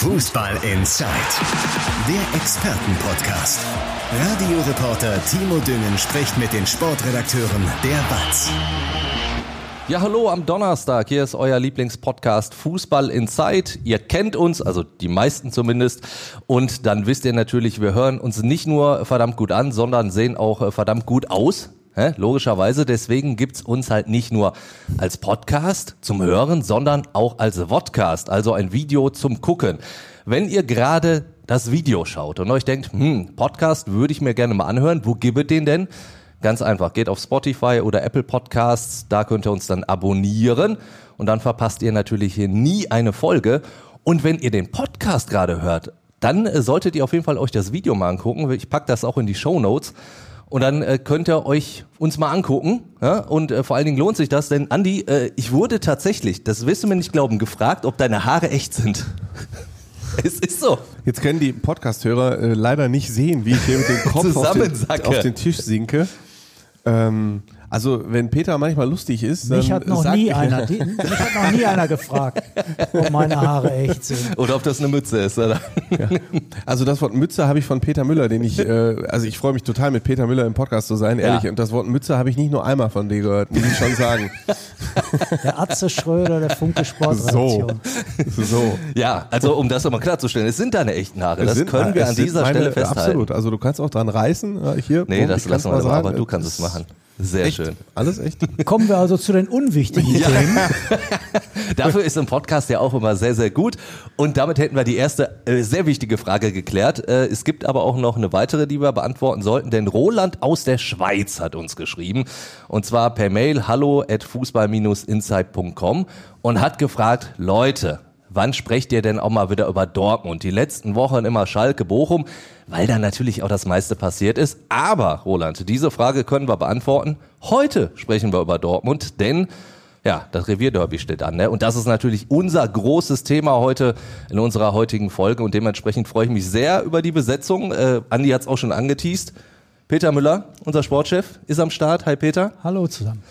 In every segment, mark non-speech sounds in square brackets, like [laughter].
Fußball Inside, der Expertenpodcast. Radioreporter Timo Düngen spricht mit den Sportredakteuren der BATS. Ja, hallo am Donnerstag. Hier ist euer Lieblingspodcast Fußball Inside. Ihr kennt uns, also die meisten zumindest. Und dann wisst ihr natürlich, wir hören uns nicht nur verdammt gut an, sondern sehen auch äh, verdammt gut aus. Hä? Logischerweise, deswegen gibt's uns halt nicht nur als Podcast zum Hören, sondern auch als Vodcast, also ein Video zum Gucken. Wenn ihr gerade das Video schaut und euch denkt, hm, Podcast würde ich mir gerne mal anhören, wo gibt den denn? Ganz einfach, geht auf Spotify oder Apple Podcasts, da könnt ihr uns dann abonnieren und dann verpasst ihr natürlich hier nie eine Folge. Und wenn ihr den Podcast gerade hört, dann solltet ihr auf jeden Fall euch das Video mal angucken. Ich pack das auch in die Show Notes. Und dann äh, könnt ihr euch uns mal angucken. Ja? Und äh, vor allen Dingen lohnt sich das, denn Andi, äh, ich wurde tatsächlich, das wirst du mir nicht glauben, gefragt, ob deine Haare echt sind. [laughs] es ist so. Jetzt können die Podcast-Hörer äh, leider nicht sehen, wie ich hier mit dem [laughs] Kopf auf den, auf den Tisch sinke. Ähm, also wenn Peter manchmal lustig ist, dann Mich hat noch nie er- einer, die, [laughs] mich hat noch nie einer gefragt, ob meine Haare echt sind. Oder ob das eine Mütze ist. Oder? Also das Wort Mütze habe ich von Peter Müller, den ich, äh, also ich freue mich total mit Peter Müller im Podcast zu sein, ehrlich. Ja. Und das Wort Mütze habe ich nicht nur einmal von dir gehört, muss ich schon sagen. [laughs] Der Atze Schröder der Funke Sportredaktion. So. Ja, also um das nochmal klarzustellen, es sind deine echten Haare. Das sind- können wir an dieser meine- Stelle festhalten. Absolut. Also du kannst auch dran reißen. Ja, hier, Nee, Punkt, das lassen wir mal so, sagen. aber du kannst es machen. Sehr Echt? schön. Alles echt? [laughs] Kommen wir also zu den unwichtigen [laughs] Themen. [laughs] Dafür ist ein Podcast ja auch immer sehr, sehr gut. Und damit hätten wir die erste äh, sehr wichtige Frage geklärt. Äh, es gibt aber auch noch eine weitere, die wir beantworten sollten, denn Roland aus der Schweiz hat uns geschrieben. Und zwar per Mail hallo at fußball-insight.com und hat gefragt, Leute, wann sprecht ihr denn auch mal wieder über Dortmund? Die letzten Wochen immer Schalke, Bochum, weil da natürlich auch das meiste passiert ist. Aber, Roland, diese Frage können wir beantworten. Heute sprechen wir über Dortmund, denn ja, das Revierderby steht an. Ne? Und das ist natürlich unser großes Thema heute in unserer heutigen Folge. Und dementsprechend freue ich mich sehr über die Besetzung. Äh, Andi hat es auch schon angeteased. Peter Müller, unser Sportchef, ist am Start. Hi Peter. Hallo zusammen.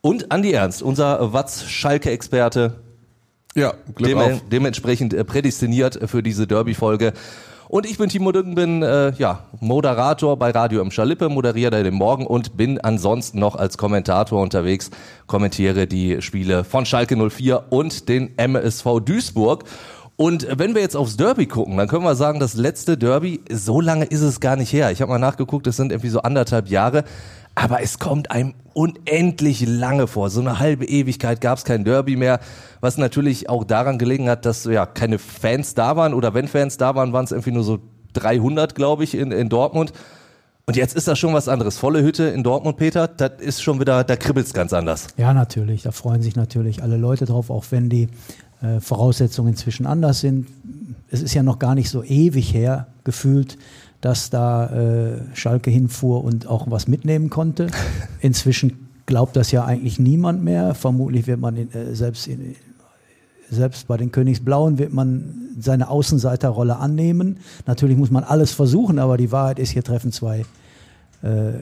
Und Andi Ernst, unser Watz-Schalke-Experte, Ja, Glück dem, auf. dementsprechend äh, prädestiniert für diese Derby-Folge. Und ich bin Timo Düngen, bin äh, ja, Moderator bei Radio im Schalippe, moderiere da den Morgen und bin ansonsten noch als Kommentator unterwegs, kommentiere die Spiele von Schalke 04 und den MSV Duisburg. Und wenn wir jetzt aufs Derby gucken, dann können wir sagen, das letzte Derby, so lange ist es gar nicht her. Ich habe mal nachgeguckt, es sind irgendwie so anderthalb Jahre. Aber es kommt einem unendlich lange vor. So eine halbe Ewigkeit gab es kein Derby mehr, was natürlich auch daran gelegen hat, dass ja keine Fans da waren oder wenn Fans da waren, waren es irgendwie nur so 300, glaube ich, in, in Dortmund. Und jetzt ist das schon was anderes. Volle Hütte in Dortmund, Peter, das ist schon wieder, da kribbelt's ganz anders. Ja, natürlich. Da freuen sich natürlich alle Leute drauf, auch wenn die äh, Voraussetzungen inzwischen anders sind. Es ist ja noch gar nicht so ewig her gefühlt, dass da äh, Schalke hinfuhr und auch was mitnehmen konnte. [laughs] Inzwischen glaubt das ja eigentlich niemand mehr. Vermutlich wird man in, äh, selbst in, selbst bei den Königsblauen wird man seine Außenseiterrolle annehmen. Natürlich muss man alles versuchen, aber die Wahrheit ist, hier treffen zwei äh,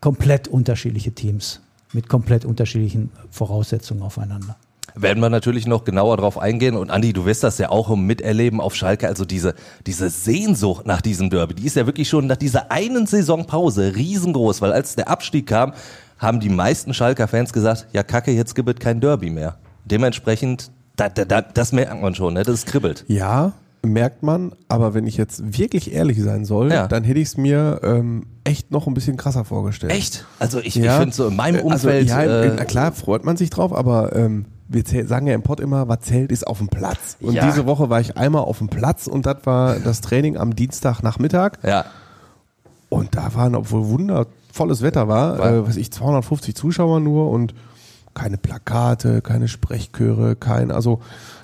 komplett unterschiedliche Teams mit komplett unterschiedlichen Voraussetzungen aufeinander. Werden wir natürlich noch genauer drauf eingehen. Und Andi, du wirst das ja auch im Miterleben auf Schalke. Also diese, diese Sehnsucht nach diesem Derby, die ist ja wirklich schon nach dieser einen Saisonpause riesengroß. Weil als der Abstieg kam, haben die meisten Schalker Fans gesagt, ja kacke, jetzt gibt es kein Derby mehr. Dementsprechend, da, da, da, das merkt man schon, ne? das kribbelt. Ja, merkt man, aber wenn ich jetzt wirklich ehrlich sein soll, Ja. dann hätte ich es mir ähm, echt noch ein bisschen krasser vorgestellt. Echt? Also ich, Ja. ich finde so in meinem Äh, Umfeld... Also, ja, äh, na klar, freut man sich drauf, aber ähm, wir sagen ja im Pod immer, was zählt, ist auf dem Platz. Und Ja. diese Woche war ich einmal auf dem Platz und das war das Training am Dienstagnachmittag. ja, Und da waren, obwohl wundervolles Wetter war, War- äh, was ich, 250 Zuschauer nur und keine Plakate, keine Sprechchöre, kein, also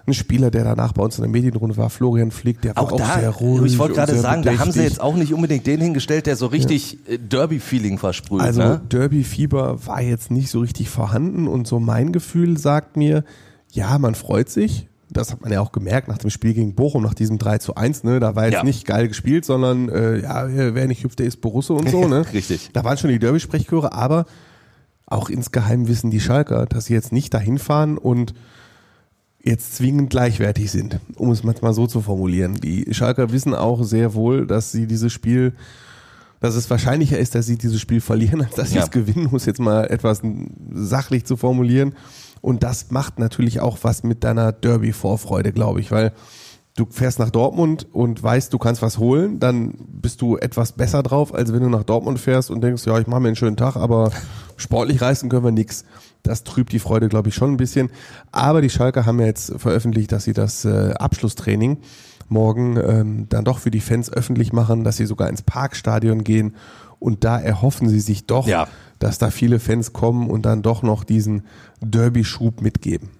ein Spieler, der danach bei uns in der Medienrunde war, Florian Flick, der war auch auch, da, sehr ruhig. ich wollte gerade sagen, da haben sie bedächtig. jetzt auch nicht unbedingt den hingestellt, der so richtig äh, Derby-Feeling versprüht. Also ne? Derby-Fieber war jetzt nicht so richtig vorhanden und so mein Gefühl sagt mir, ja, man freut sich. Das hat man ja auch gemerkt nach dem Spiel gegen Bochum, nach diesem 3 zu 1, ne? Da war jetzt Ja. nicht geil gespielt, sondern äh, ja, wer nicht hüpft, der ist Borusse und so, [laughs] ne? Richtig. Da waren schon die Derby-Sprechchöre, aber auch insgeheim wissen die Schalker, dass sie jetzt nicht dahin fahren und jetzt zwingend gleichwertig sind, um es manchmal so zu formulieren. Die Schalker wissen auch sehr wohl, dass sie dieses Spiel, dass es wahrscheinlicher ist, dass sie dieses Spiel verlieren, als dass sie Ja. es gewinnen, um es jetzt mal etwas sachlich zu formulieren. Und das macht natürlich auch was mit deiner Derby-Vorfreude, glaube ich, weil du fährst nach Dortmund und weißt, du kannst was holen, dann bist du etwas besser drauf, als wenn du nach Dortmund fährst und denkst, ja, ich mache mir einen schönen Tag, aber sportlich reißen können wir nix. Das trübt die Freude, glaube ich, schon ein bisschen. Aber die Schalker haben ja jetzt veröffentlicht, dass sie das äh, Abschlusstraining morgen ähm, dann doch für die Fans öffentlich machen, dass sie sogar ins Parkstadion gehen. Und da erhoffen sie sich doch, Ja. dass da viele Fans kommen und dann doch noch diesen Derby-Schub mitgeben.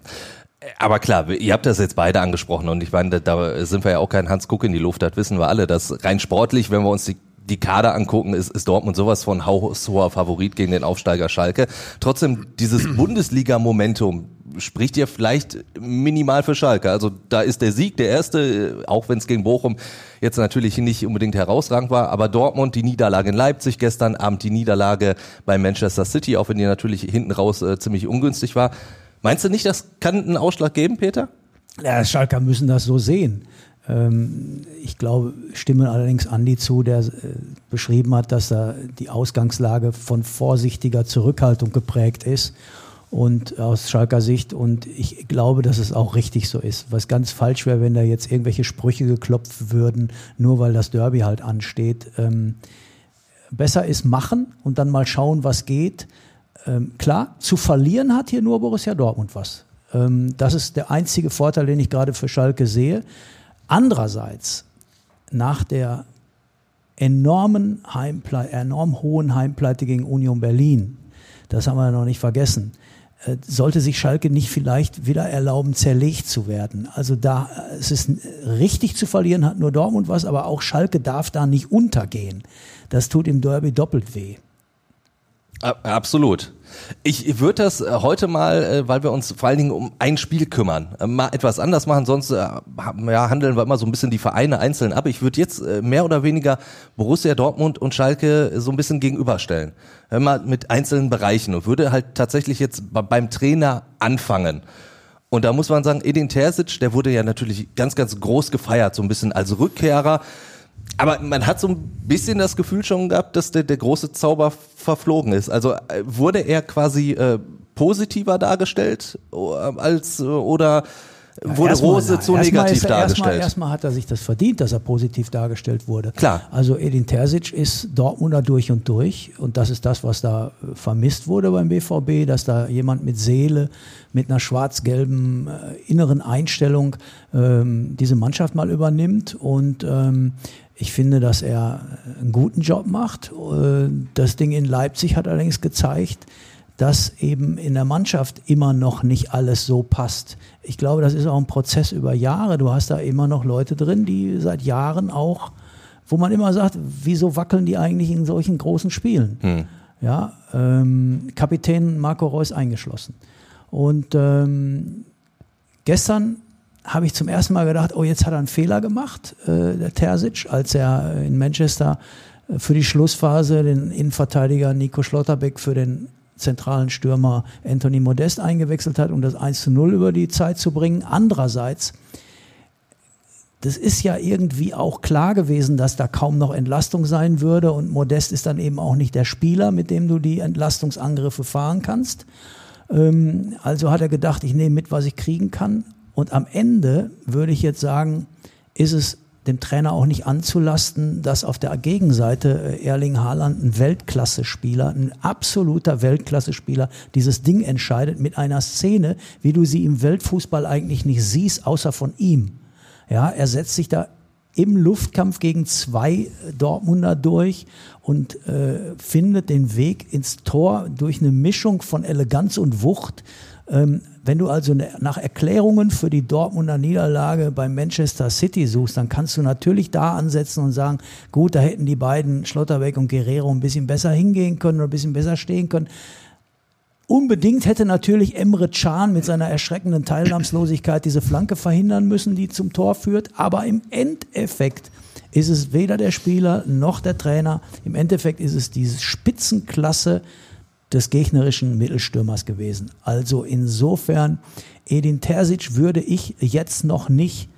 Aber klar, ihr habt das jetzt beide angesprochen und ich meine, da- sind wir ja auch kein Hans Guck in die Luft, das wissen wir alle, dass rein sportlich, wenn wir uns die die Kader angucken, ist, ist Dortmund sowas von haushoher Favorit gegen den Aufsteiger Schalke. Trotzdem, dieses [clears throat] Bundesliga-Momentum spricht ja vielleicht minimal für Schalke. Also da ist der Sieg der erste, auch wenn es gegen Bochum jetzt natürlich nicht unbedingt herausragend war, aber Dortmund, die Niederlage in Leipzig gestern Abend, die Niederlage bei Manchester City, auch wenn die natürlich hinten raus äh, ziemlich ungünstig war. Meinst du nicht, das kann einen Ausschlag geben, Peter? Ja, Schalker müssen das so sehen. Ähm, ich glaube, stimmen allerdings Andi zu, der äh, beschrieben hat, dass da die Ausgangslage von vorsichtiger Zurückhaltung geprägt ist und aus Schalker Sicht und ich glaube, dass es auch richtig so ist. Was ganz falsch wäre, wenn da jetzt irgendwelche Sprüche geklopft würden, nur weil das Derby halt ansteht. Ähm, besser ist machen und dann mal schauen, was geht. Ähm, klar, zu verlieren hat hier nur Borussia Dortmund was. Ähm, das ist der einzige Vorteil, den ich gerade für Schalke sehe. Andererseits, nach der enormen Heimple enorm hohen Heimpleite gegen Union Berlin, das haben wir noch nicht vergessen, äh, sollte sich Schalke nicht vielleicht wieder erlauben, zerlegt zu werden. Also da, äh, es ist äh, richtig zu verlieren, hat nur Dortmund was, aber auch Schalke darf da nicht untergehen. Das tut im Derby doppelt weh. Absolut. Ich würde das äh, heute mal, äh, weil wir uns vor allen Dingen um ein Spiel kümmern, äh, mal etwas anders machen. Sonst ja, handeln wir immer so ein bisschen die Vereine einzeln ab. Ich würde jetzt mehr oder weniger Borussia Dortmund und Schalke so ein bisschen gegenüberstellen. Mal mit einzelnen Bereichen und würde halt tatsächlich jetzt be- beim Trainer anfangen. Und da muss man sagen, Edin Terzic, der wurde ja natürlich ganz, ganz groß gefeiert, so ein bisschen als Rückkehrer. Aber man hat so ein bisschen das Gefühl schon gehabt, dass der, der große Zauber verflogen ist. Also äh, wurde er quasi äh, positiver dargestellt äh, als äh, oder wurde Erstmal, Rose zu erstmal negativ er- Erstmal, dargestellt? erstmal hat er sich das verdient, dass er positiv dargestellt wurde. Klar. Also Edin Terzic ist Dortmunder durch und durch und das ist das, was da äh, vermisst wurde beim BVB, dass da jemand mit Seele, mit einer schwarz-gelben äh, inneren Einstellung ähm, diese Mannschaft mal übernimmt und ähm, ich finde, dass er einen guten Job macht. Äh, Das Ding in Leipzig hat allerdings gezeigt, dass eben in der Mannschaft immer noch nicht alles so passt. Ich glaube, das ist auch ein Prozess über Jahre. Du hast da immer noch Leute drin, die seit Jahren auch, wo man immer sagt, wieso wackeln die eigentlich in solchen großen Spielen? Ja, ähm, Kapitän Marco Reus eingeschlossen. Und ähm, gestern habe ich zum ersten Mal gedacht, oh, jetzt hat er einen Fehler gemacht, äh, der Terzic, als er in Manchester äh, für die Schlussphase den Innenverteidiger Nico Schlotterbeck für den zentralen Stürmer Anthony Modest eingewechselt hat, um das 1 zu 0 über die Zeit zu bringen. Andererseits, das ist ja irgendwie auch klar gewesen, dass da kaum noch Entlastung sein würde und Modest ist dann eben auch nicht der Spieler, mit dem du die Entlastungsangriffe fahren kannst. Ähm, also hat er gedacht, ich nehme mit, was ich kriegen kann. Und am Ende würde ich jetzt sagen, ist es dem Trainer auch nicht anzulasten, dass auf der Gegenseite äh, Erling Haaland ein Weltklasse-Spieler, ein absoluter Weltklasse-Spieler dieses Ding entscheidet mit einer Szene, wie du sie im Weltfußball eigentlich nicht siehst, außer von ihm. Ja, er setzt sich da im Luftkampf gegen zwei äh, Dortmunder durch und äh, findet den Weg ins Tor durch eine Mischung von Eleganz und Wucht. Ähm, wenn du also ne, nach Erklärungen für die Dortmunder Niederlage bei Manchester City suchst, dann kannst du natürlich da ansetzen und sagen, gut, da hätten die beiden Schlotterbeck und Guerrero ein bisschen besser hingehen können oder ein bisschen besser stehen können. Unbedingt hätte natürlich Emre Can mit seiner erschreckenden Teilnahmslosigkeit diese Flanke verhindern müssen, die zum Tor führt. Aber im Endeffekt ist es weder der Spieler noch der Trainer. Im Endeffekt ist es diese Spitzenklasse des gegnerischen Mittelstürmers gewesen. Also insofern, Edin Terzic würde ich jetzt noch nicht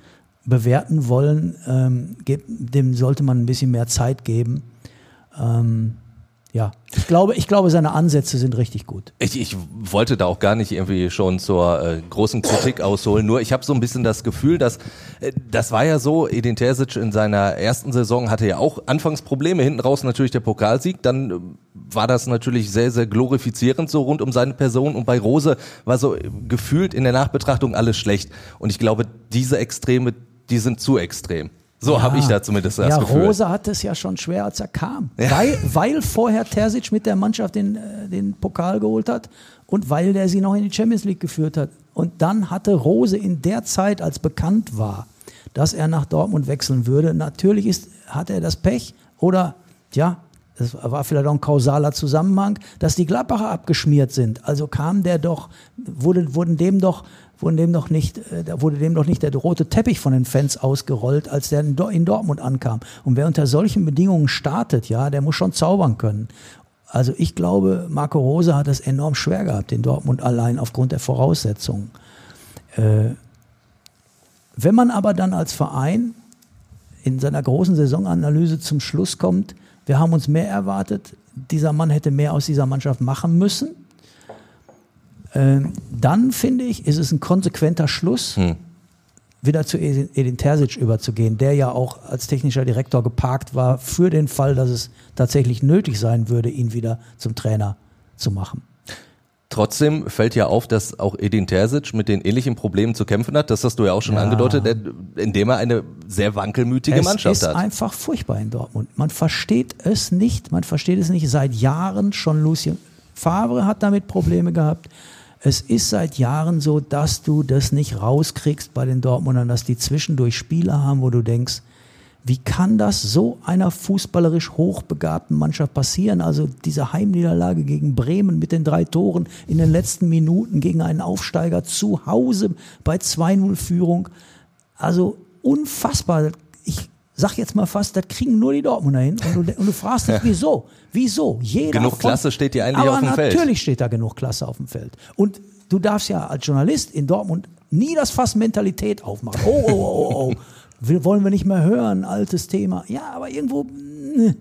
bewerten wollen. Ähm, dem sollte man ein bisschen mehr Zeit geben. Ähm, ja, ich glaube, ich glaube, seine Ansätze sind richtig gut. Ich, ich wollte da auch gar nicht irgendwie schon zur äh, großen Kritik ausholen. Nur ich habe so ein bisschen das Gefühl, dass äh, das war ja so, Edin Terzic in seiner ersten Saison hatte ja auch anfangs Probleme, hinten raus natürlich der Pokalsieg, dann äh, war das natürlich sehr, sehr glorifizierend so rund um seine Person und bei Rose war so äh, gefühlt in der Nachbetrachtung alles schlecht. Und ich glaube, diese Extreme, die sind zu extrem. So ja. habe ich da zumindest das ja, Gefühl. Rose hatte es ja schon schwer, als er kam. Ja. Weil, weil vorher Terzic mit der Mannschaft den, äh, den Pokal geholt hat und weil der sie noch in die Champions League geführt hat. Und dann hatte Rose in der Zeit, als bekannt war, dass er nach Dortmund wechseln würde, natürlich ist, hatte er das Pech oder, ja, das war vielleicht auch ein kausaler Zusammenhang, dass die Gladbacher abgeschmiert sind. Also kam der doch, wurde, wurden dem doch wurde dem noch nicht, äh, wurde dem doch nicht der rote Teppich von den Fans ausgerollt, als der in Dortmund ankam. Und wer unter solchen Bedingungen startet, ja, der muss schon zaubern können. Also ich glaube, Marco Rose hat es enorm schwer gehabt in Dortmund allein aufgrund der Voraussetzungen. Äh, wenn man aber dann als Verein in seiner großen Saisonanalyse zum Schluss kommt, wir haben uns mehr erwartet, dieser Mann hätte mehr aus dieser Mannschaft machen müssen, ähm, dann finde ich, ist es ein konsequenter Schluss, hm. wieder zu Edin Terzic überzugehen, der ja auch als technischer Direktor geparkt war für den Fall, dass es tatsächlich nötig sein würde, ihn wieder zum Trainer zu machen. Trotzdem fällt ja auf, dass auch Edin Terzic mit den ähnlichen Problemen zu kämpfen hat. Das hast du ja auch schon ja. angedeutet, indem er eine sehr wankelmütige es Mannschaft hat. Es ist einfach furchtbar in Dortmund. Man versteht es nicht. Man versteht es nicht. Seit Jahren schon Lucien Favre hat damit Probleme gehabt. Es ist seit Jahren so, dass du das nicht rauskriegst bei den Dortmundern, dass die zwischendurch Spieler haben, wo du denkst, wie kann das so einer fußballerisch hochbegabten Mannschaft passieren? Also diese Heimniederlage gegen Bremen mit den drei Toren in den letzten Minuten gegen einen Aufsteiger zu Hause bei 2-0 Führung. Also unfassbar. Ich sag jetzt mal fast, das kriegen nur die Dortmunder hin. Und du, und du fragst dich, wieso? Wieso? Jeder genug von, Klasse steht dir eigentlich auf dem Feld. Natürlich steht da genug Klasse auf dem Feld. Und du darfst ja als Journalist in Dortmund nie das Fass Mentalität aufmachen. Oh, oh, oh, oh, oh. Wollen wir nicht mehr hören, altes Thema. Ja, aber irgendwo, ne.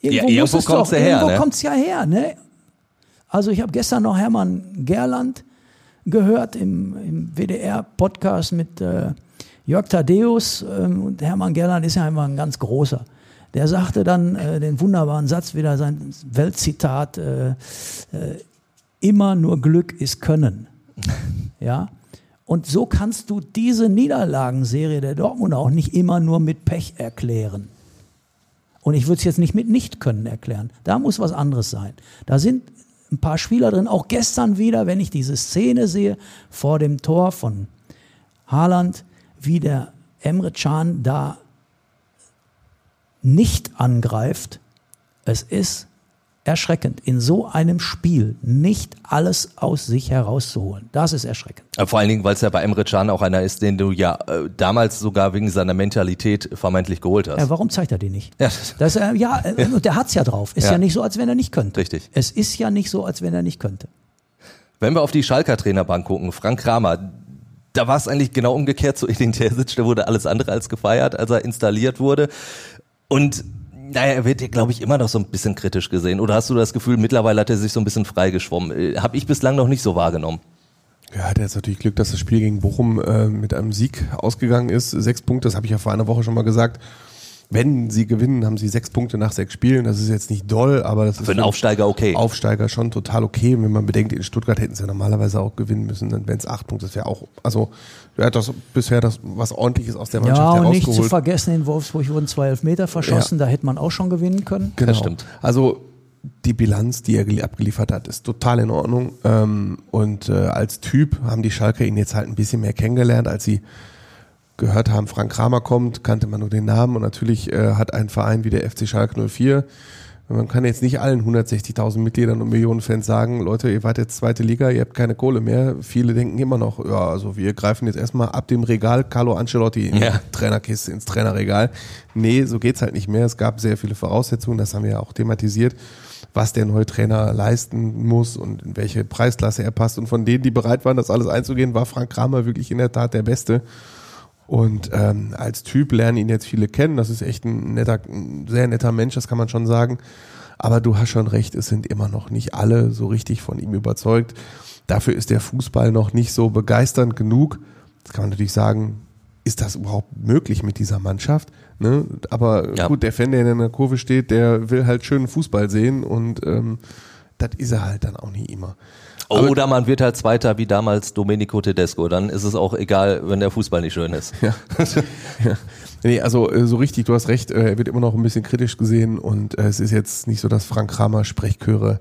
irgendwo, ja, irgendwo kommt es ja her. Irgendwo ne? ja her, ne? Also ich habe gestern noch Hermann Gerland gehört im, im WDR-Podcast mit äh, Jörg Thaddeus ähm, und Hermann Gerland ist ja immer ein ganz großer. Der sagte dann äh, den wunderbaren Satz, wieder sein Weltzitat, äh, äh, immer nur Glück ist Können. [laughs] Ja. Und so kannst du diese Niederlagenserie der Dortmund auch nicht immer nur mit Pech erklären. Und ich würde es jetzt nicht mit Nicht-Können erklären. Da muss was anderes sein. Da sind ein paar Spieler drin, auch gestern wieder, wenn ich diese Szene sehe vor dem Tor von Haaland, wie der Emre Can da nicht angreift. Es ist erschreckend, in so einem Spiel nicht alles aus sich herauszuholen. Das ist erschreckend. Vor allen Dingen, weil es ja bei Emre Can auch einer ist, den du ja äh, damals sogar wegen seiner Mentalität vermeintlich geholt hast. Ja, warum zeigt er die nicht? Ja, das, äh, ja äh, [laughs] und der hat's ja drauf. Ist ja. ja nicht so, als wenn er nicht könnte. Richtig. Es ist ja nicht so, als wenn er nicht könnte. Wenn wir auf die Schalker Trainerbank gucken, Frank Kramer, da war es eigentlich genau umgekehrt zu Edin Terzic, da wurde alles andere als gefeiert, als er installiert wurde. Und naja, er wird ja, glaube ich, immer noch so ein bisschen kritisch gesehen. Oder hast du das Gefühl, mittlerweile hat er sich so ein bisschen freigeschwommen? Äh, Habe ich bislang noch nicht so wahrgenommen. Ja, hat jetzt natürlich Glück, dass das Spiel gegen Bochum äh, mit einem Sieg ausgegangen ist. Sechs Punkte, das habe ich ja vor einer Woche schon mal gesagt wenn sie gewinnen, haben sie sechs Punkte nach sechs Spielen. Das ist jetzt nicht doll, aber das für ist einen Aufsteiger okay. Aufsteiger schon total okay. Wenn man bedenkt, in Stuttgart hätten sie ja normalerweise auch gewinnen müssen, dann wären es acht Punkte. Das wäre auch, also er hat das bisher das was ordentliches aus der Mannschaft ja, und nicht zu vergessen, in Wolfsburg wurden zwei Elfmeter verschossen. Ja. Da hätte man auch schon gewinnen können. Genau. Das stimmt. Also die Bilanz, die er abgeliefert hat, ist total in Ordnung. Ähm, und äh, als Typ haben die Schalker ihn jetzt halt ein bisschen mehr kennengelernt, als sie gehört haben, Frank Kramer kommt, kannte man nur den Namen und natürlich äh, hat ein Verein wie der FC Schalke 04 man kann jetzt nicht allen 160.000 Mitgliedern und Millionen Fans sagen, Leute, ihr wart jetzt zweite Liga, ihr habt keine Kohle mehr. Viele denken immer noch, ja, also wir greifen jetzt erstmal ab dem Regal Carlo Ancelotti in ja. die Trainerkiste, ins Trainerregal. Nee, so geht's halt nicht mehr. Es gab sehr viele Voraussetzungen, das haben wir ja auch thematisiert was der neue Trainer leisten muss und in welche Preisklasse er passt. Und von denen, die bereit waren, das alles einzugehen, war Frank Kramer wirklich in der Tat der Beste. Und ähm, als Typ lernen ihn jetzt viele kennen. Das ist echt ein netter, ein sehr netter Mensch, das kann man schon sagen. Aber du hast schon recht, es sind immer noch nicht alle so richtig von ihm überzeugt. Dafür ist der Fußball noch nicht so begeisternd genug. Jetzt kann man natürlich sagen, ist das überhaupt möglich mit dieser Mannschaft? Ne? Aber Ja. gut, der Fan, der in der Kurve steht, der will halt schönen Fußball sehen und ähm, das ist er halt dann auch nie immer. Oder man wird halt Zweiter wie damals Domenico Tedesco. Dann ist es auch egal, wenn der Fußball nicht schön ist. Ja. [laughs] ja. Nee, also äh, so richtig, du hast recht, äh, er wird immer noch ein bisschen kritisch gesehen und äh, es ist jetzt nicht so, dass Frank Kramer Sprechchöre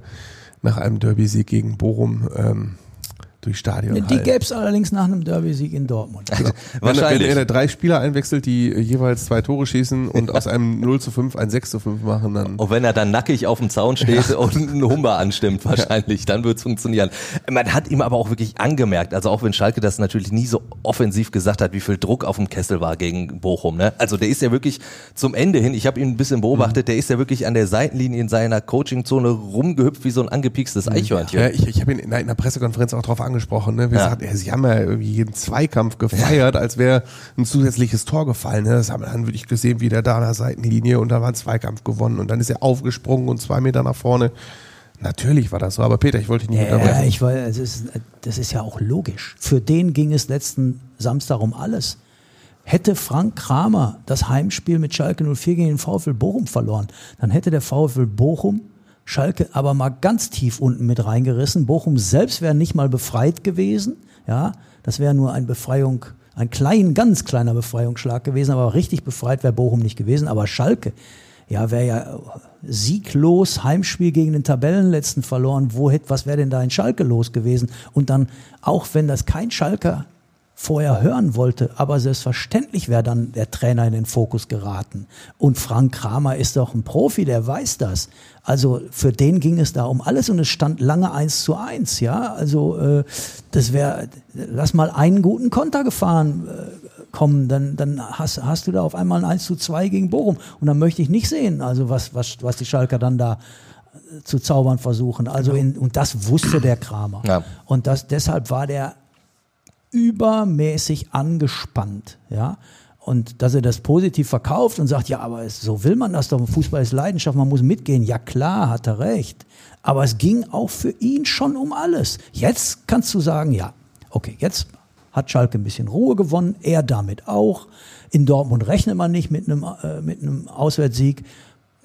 nach einem Derby-Sieg gegen Bochum ähm, durch Stadion Die halten. gäbe es allerdings nach einem Derby-Sieg in Dortmund. [laughs] Wenn, er- Wahrscheinlich. wenn er drei Spieler einwechselt, die äh, jeweils zwei Tore schießen und aus einem [laughs] 0 zu 5 ein 6 zu 5 machen, dann Und wenn er dann nackig auf dem Zaun steht und einen Humber anstimmt [laughs] wahrscheinlich, dann wird's funktionieren. Man hat ihm aber auch wirklich angemerkt, also auch wenn Schalke das natürlich nie so offensiv gesagt hat, wie viel Druck auf dem Kessel war gegen Bochum. Ne? Also der ist ja wirklich zum Ende hin, ich habe ihn ein bisschen beobachtet, der ist ja wirklich an der Seitenlinie in seiner Coachingzone rumgehüpft wie so ein angepiekstes Eichhörnchen. Ja, ich, ich habe ihn in einer, in einer Pressekonferenz auch darauf angesprochen. Ne? Wir Ja. gesagt, ja, sie haben ja irgendwie jeden Zweikampf gefeiert, als wäre ein zusätzliches Tor gefallen. Ne? Das haben wir dann wirklich gesehen, wie der da an der Seitenlinie und dann war ein Zweikampf gewonnen und dann ist er aufgesprungen und zwei Meter nach vorne. Natürlich war das so, aber Peter, ich wollte dich nicht Ja, unterbrechen. ich weiß, das ist, das ist ja auch logisch. Für den ging es letzten Samstag um alles. Hätte Frank Kramer das Heimspiel mit Schalke 04 gegen den VfL Bochum verloren, dann hätte der VfL Bochum Schalke aber mal ganz tief unten mit reingerissen. Bochum selbst wäre nicht mal befreit gewesen. Ja, das wäre nur ein Befreiung, ein klein, ganz kleiner Befreiungsschlag gewesen, aber richtig befreit wäre Bochum nicht gewesen. Aber Schalke, ja, wäre ja sieglos Heimspiel gegen den Tabellenletzten verloren. Wo hätte, was wäre denn da in Schalke los gewesen? Und dann, auch wenn das kein Schalker vorher hören wollte, aber selbstverständlich wäre dann der Trainer in den Fokus geraten. Und Frank Kramer ist doch ein Profi, der weiß das. Also für den ging es da um alles und es stand lange eins zu eins, ja. Also äh, das wäre, lass mal einen guten Konter gefahren äh, kommen, dann, dann hast, hast du da auf einmal ein 1 zu 2 gegen Bochum. Und dann möchte ich nicht sehen, also was, was, was die Schalker dann da äh, zu zaubern versuchen. Also in, und das wusste der Kramer. Ja. Und das, deshalb war der übermäßig angespannt, ja. Und dass er das positiv verkauft und sagt, ja, aber es, so will man das doch. Fußball ist Leidenschaft, man muss mitgehen. Ja klar, hat er recht. Aber es ging auch für ihn schon um alles. Jetzt kannst du sagen, ja, okay, jetzt hat Schalke ein bisschen Ruhe gewonnen, er damit auch. In Dortmund rechnet man nicht mit einem, äh, mit einem Auswärtssieg,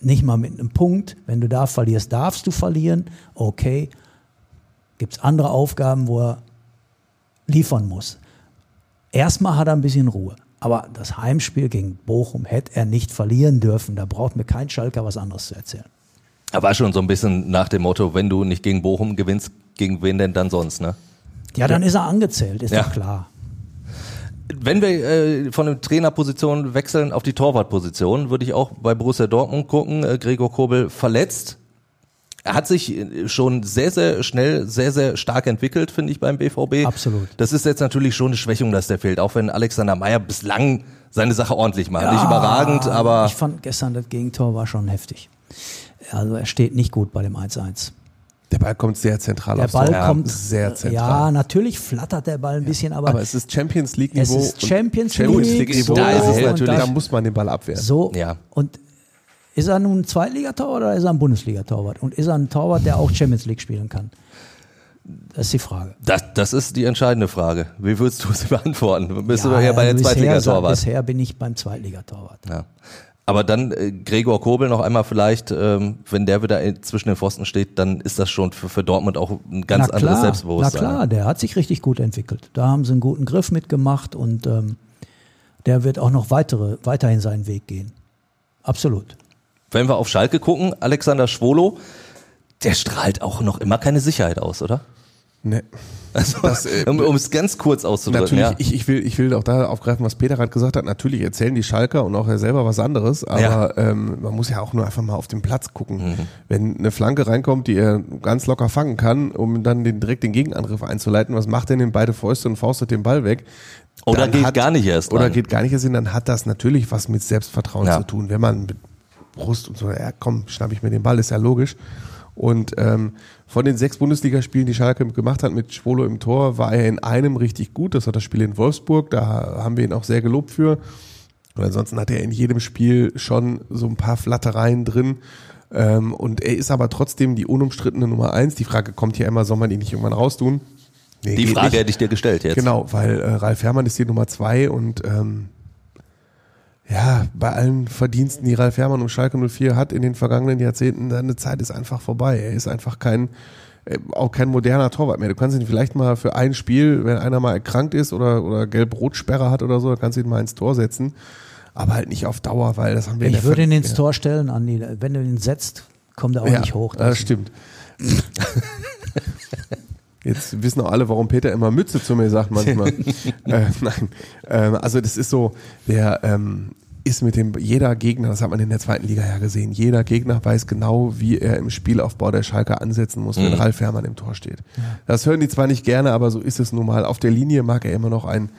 nicht mal mit einem Punkt. Wenn du da verlierst, darfst du verlieren. Okay, gibt es andere Aufgaben, wo er liefern muss. Erstmal hat er ein bisschen Ruhe. Aber das Heimspiel gegen Bochum hätte er nicht verlieren dürfen. Da braucht mir kein Schalker was anderes zu erzählen. Er war schon so ein bisschen nach dem Motto, wenn du nicht gegen Bochum gewinnst, gegen wen denn dann sonst, ne? Ja, dann ist er angezählt, ist Ja. doch klar. Wenn wir äh, von der Trainerposition wechseln auf die Torwartposition, würde ich auch bei Borussia Dortmund gucken. Äh, Gregor Kobel verletzt. Er hat sich äh, schon sehr, sehr schnell, sehr, sehr stark entwickelt, finde ich, beim BVB. Absolut. Das ist jetzt natürlich schon eine Schwächung, dass der fehlt, auch wenn Alexander Meyer bislang seine Sache ordentlich macht. Nicht überragend, aber Ich fand gestern das Gegentor war schon heftig. Also er steht nicht gut bei dem 1-1. Der Ball kommt sehr zentral Der aufs Ball Tor. kommt sehr Ja, zentral. natürlich flattert der Ball ein bisschen, aber, aber es ist Champions League es Niveau. ist und Champions Champions League, Niveau. Da ist es natürlich, da muss man den Ball abwehren. so. Ja. Und ist er nun ein Zweitligatorwart oder ist er ein Bundesliga-Torwart? Und ist er ein Torwart, der auch Champions League spielen kann? Das ist die Frage. das, das ist die entscheidende Frage. Wie würdest du sie [laughs] beantworten? Bist du Ja, hier bei der bisher, Zweitligatorwart? Bisher bin ich beim Zweitligatorwart. Ja. Aber dann äh, Gregor Kobel noch einmal vielleicht, ähm, wenn der wieder zwischen den Pfosten steht, dann ist das schon für, für Dortmund auch ein ganz na anderes klar, Selbstbewusstsein. Na klar, der hat sich richtig gut entwickelt. Da haben sie einen guten Griff mitgemacht und ähm, der wird auch noch weitere, weiterhin seinen Weg gehen. Absolut. Wenn wir auf Schalke gucken, Alexander Schwolo, der strahlt auch noch immer keine Sicherheit aus, oder? Nee. Also, Das, äh, um es ganz kurz auszudrücken. Natürlich, Ja. ich, ich, will, ich will auch da aufgreifen, was Peter gerade gesagt hat. Natürlich erzählen die Schalker und auch er selber was anderes, aber Ja. ähm, man muss ja auch nur einfach mal auf den Platz gucken. Mhm. Wenn eine Flanke reinkommt, die er ganz locker fangen kann, um dann den, direkt den Gegenangriff einzuleiten, was macht er denn? Beide Fäuste und faustet den Ball weg. Oder geht gar nicht erst Oder dran. geht gar nicht erst hin, dann hat das natürlich was mit Selbstvertrauen Ja. zu tun. Wenn man mit Brust und so, ja komm, schnapp ich mir den Ball, ist ja logisch. Und ähm, von den sechs Bundesligaspielen, die Schalke gemacht hat mit Schwolo im Tor, war er in einem richtig gut. Das war das Spiel in Wolfsburg. Da haben wir ihn auch sehr gelobt für. Und ansonsten hat er in jedem Spiel schon so ein paar Flattereien drin. Ähm, und er ist aber trotzdem die unumstrittene Nummer eins. Die Frage kommt hier immer, soll man ihn nicht irgendwann raustun? Nee, die Frage nicht. hätte ich dir gestellt jetzt. Genau, weil äh, Ralf Herrmann ist die Nummer zwei und ähm, ja, bei allen Verdiensten, die Ralf Herrmann um Schalke 04 hat in den vergangenen Jahrzehnten, seine Zeit ist einfach vorbei. Er ist einfach kein, äh, auch kein moderner Torwart mehr. Du kannst ihn vielleicht mal für ein Spiel, wenn einer mal erkrankt ist oder, oder gelb-rot-Sperre hat oder so, kannst du ihn mal ins Tor setzen. Aber halt nicht auf Dauer, weil das haben wir Ich würde ihn ins ja. Tor stellen, Andi. Wenn du ihn setzt, kommt er auch ja, nicht hoch. Das stimmt. [laughs] Jetzt wissen auch alle, warum Peter immer Mütze zu mir sagt manchmal. [laughs] äh, nein, ähm, also das ist so, der ähm, ist mit dem, jeder Gegner, das hat man in der zweiten Liga ja gesehen, jeder Gegner weiß genau, wie er im Spielaufbau der Schalke ansetzen muss, wenn mhm. Ralf Herrmann im Tor steht. Das hören die zwar nicht gerne, aber so ist es nun mal. Auf der Linie mag er immer noch ein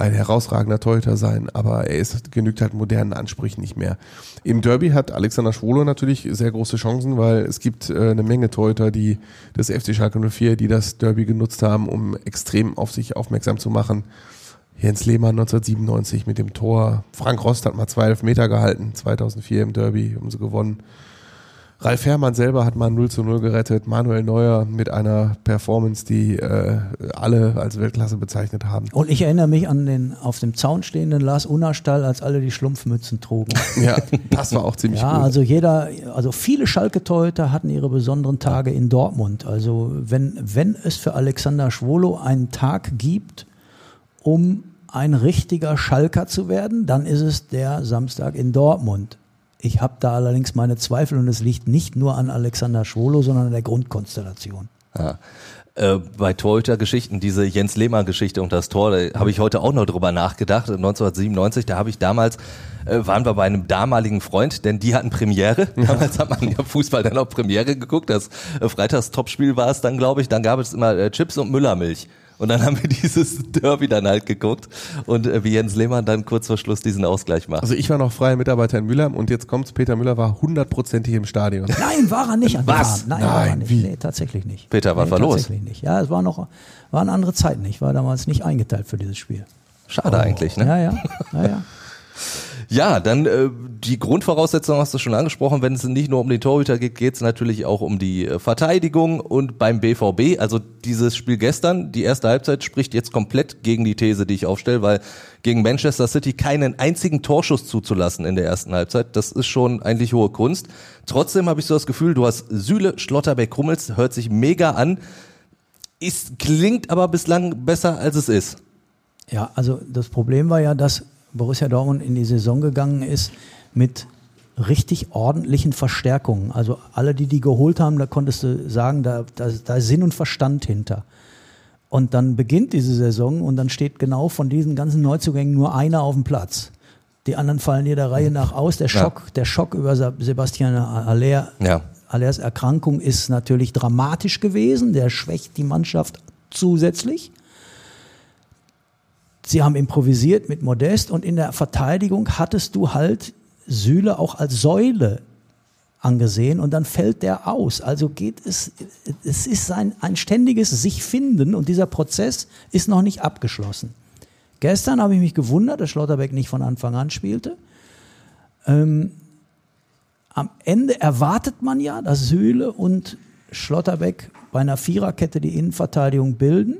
ein herausragender Torhüter sein, aber er ist, genügt halt modernen Ansprüchen nicht mehr. Im Derby hat Alexander Schwolo natürlich sehr große Chancen, weil es gibt äh, eine Menge Torhüter, die das FC Schalke 04, die das Derby genutzt haben, um extrem auf sich aufmerksam zu machen. Jens Lehmann 1997 mit dem Tor. Frank Rost hat mal zwölf Meter gehalten, 2004 im Derby, haben sie gewonnen. Ralf Herrmann selber hat mal 0 zu 0 gerettet. Manuel Neuer mit einer Performance, die äh, alle als Weltklasse bezeichnet haben. Und ich erinnere mich an den auf dem Zaun stehenden Lars Unnerstall, als alle die Schlumpfmützen trugen. [laughs] ja, das war auch ziemlich ja, gut. Ja, also jeder, also viele Schalke-Torhüter hatten ihre besonderen Tage in Dortmund. Also wenn, wenn es für Alexander Schwolo einen Tag gibt, um ein richtiger Schalker zu werden, dann ist es der Samstag in Dortmund. Ich habe da allerdings meine Zweifel und es liegt nicht nur an Alexander Schwolo, sondern an der Grundkonstellation. Ja. Äh, bei Torhüter-Geschichten, diese Jens Lehmann-Geschichte und das Tor, da habe ich heute auch noch drüber nachgedacht. 1997, da habe ich damals, äh, waren wir bei einem damaligen Freund, denn die hatten Premiere. Damals hat man ja Fußball dann auch Premiere geguckt. Das äh, Freitags-Topspiel war es dann, glaube ich. Dann gab es immer äh, Chips und Müllermilch. Und dann haben wir dieses Derby dann halt geguckt und äh, wie Jens Lehmann dann kurz vor Schluss diesen Ausgleich macht. Also ich war noch freier Mitarbeiter in Müller und jetzt kommt's, Peter Müller war hundertprozentig im Stadion. [laughs] Nein, war er nicht an Was? Nein, Nein, war er nicht. Wie? Nee, tatsächlich nicht. Peter, was nee, war los? Tatsächlich nicht. Ja, es war noch, waren andere Zeiten. Ich war damals nicht eingeteilt für dieses Spiel. Schade oh. eigentlich, ne? Ja, ja, ja, ja. [laughs] Ja, dann äh, die Grundvoraussetzung hast du schon angesprochen. Wenn es nicht nur um den Torhüter geht, geht es natürlich auch um die äh, Verteidigung und beim BVB. Also dieses Spiel gestern, die erste Halbzeit spricht jetzt komplett gegen die These, die ich aufstelle, weil gegen Manchester City keinen einzigen Torschuss zuzulassen in der ersten Halbzeit, das ist schon eigentlich hohe Kunst. Trotzdem habe ich so das Gefühl, du hast Süle, Schlotterbeck, Hummels, hört sich mega an, ist, klingt aber bislang besser als es ist. Ja, also das Problem war ja, dass Borussia Dortmund in die Saison gegangen ist mit richtig ordentlichen Verstärkungen. Also alle, die die geholt haben, da konntest du sagen, da, da, da ist Sinn und Verstand hinter. Und dann beginnt diese Saison und dann steht genau von diesen ganzen Neuzugängen nur einer auf dem Platz. Die anderen fallen hier der Reihe nach aus. Der Schock, ja. der Schock über Sebastian Aller, ja. Allers Erkrankung ist natürlich dramatisch gewesen. Der schwächt die Mannschaft zusätzlich. Sie haben improvisiert mit Modest und in der Verteidigung hattest du halt Süle auch als Säule angesehen und dann fällt der aus. Also geht es, es ist ein, ein ständiges sich finden und dieser Prozess ist noch nicht abgeschlossen. Gestern habe ich mich gewundert, dass Schlotterbeck nicht von Anfang an spielte. Ähm, am Ende erwartet man ja, dass Süle und Schlotterbeck bei einer Viererkette die Innenverteidigung bilden.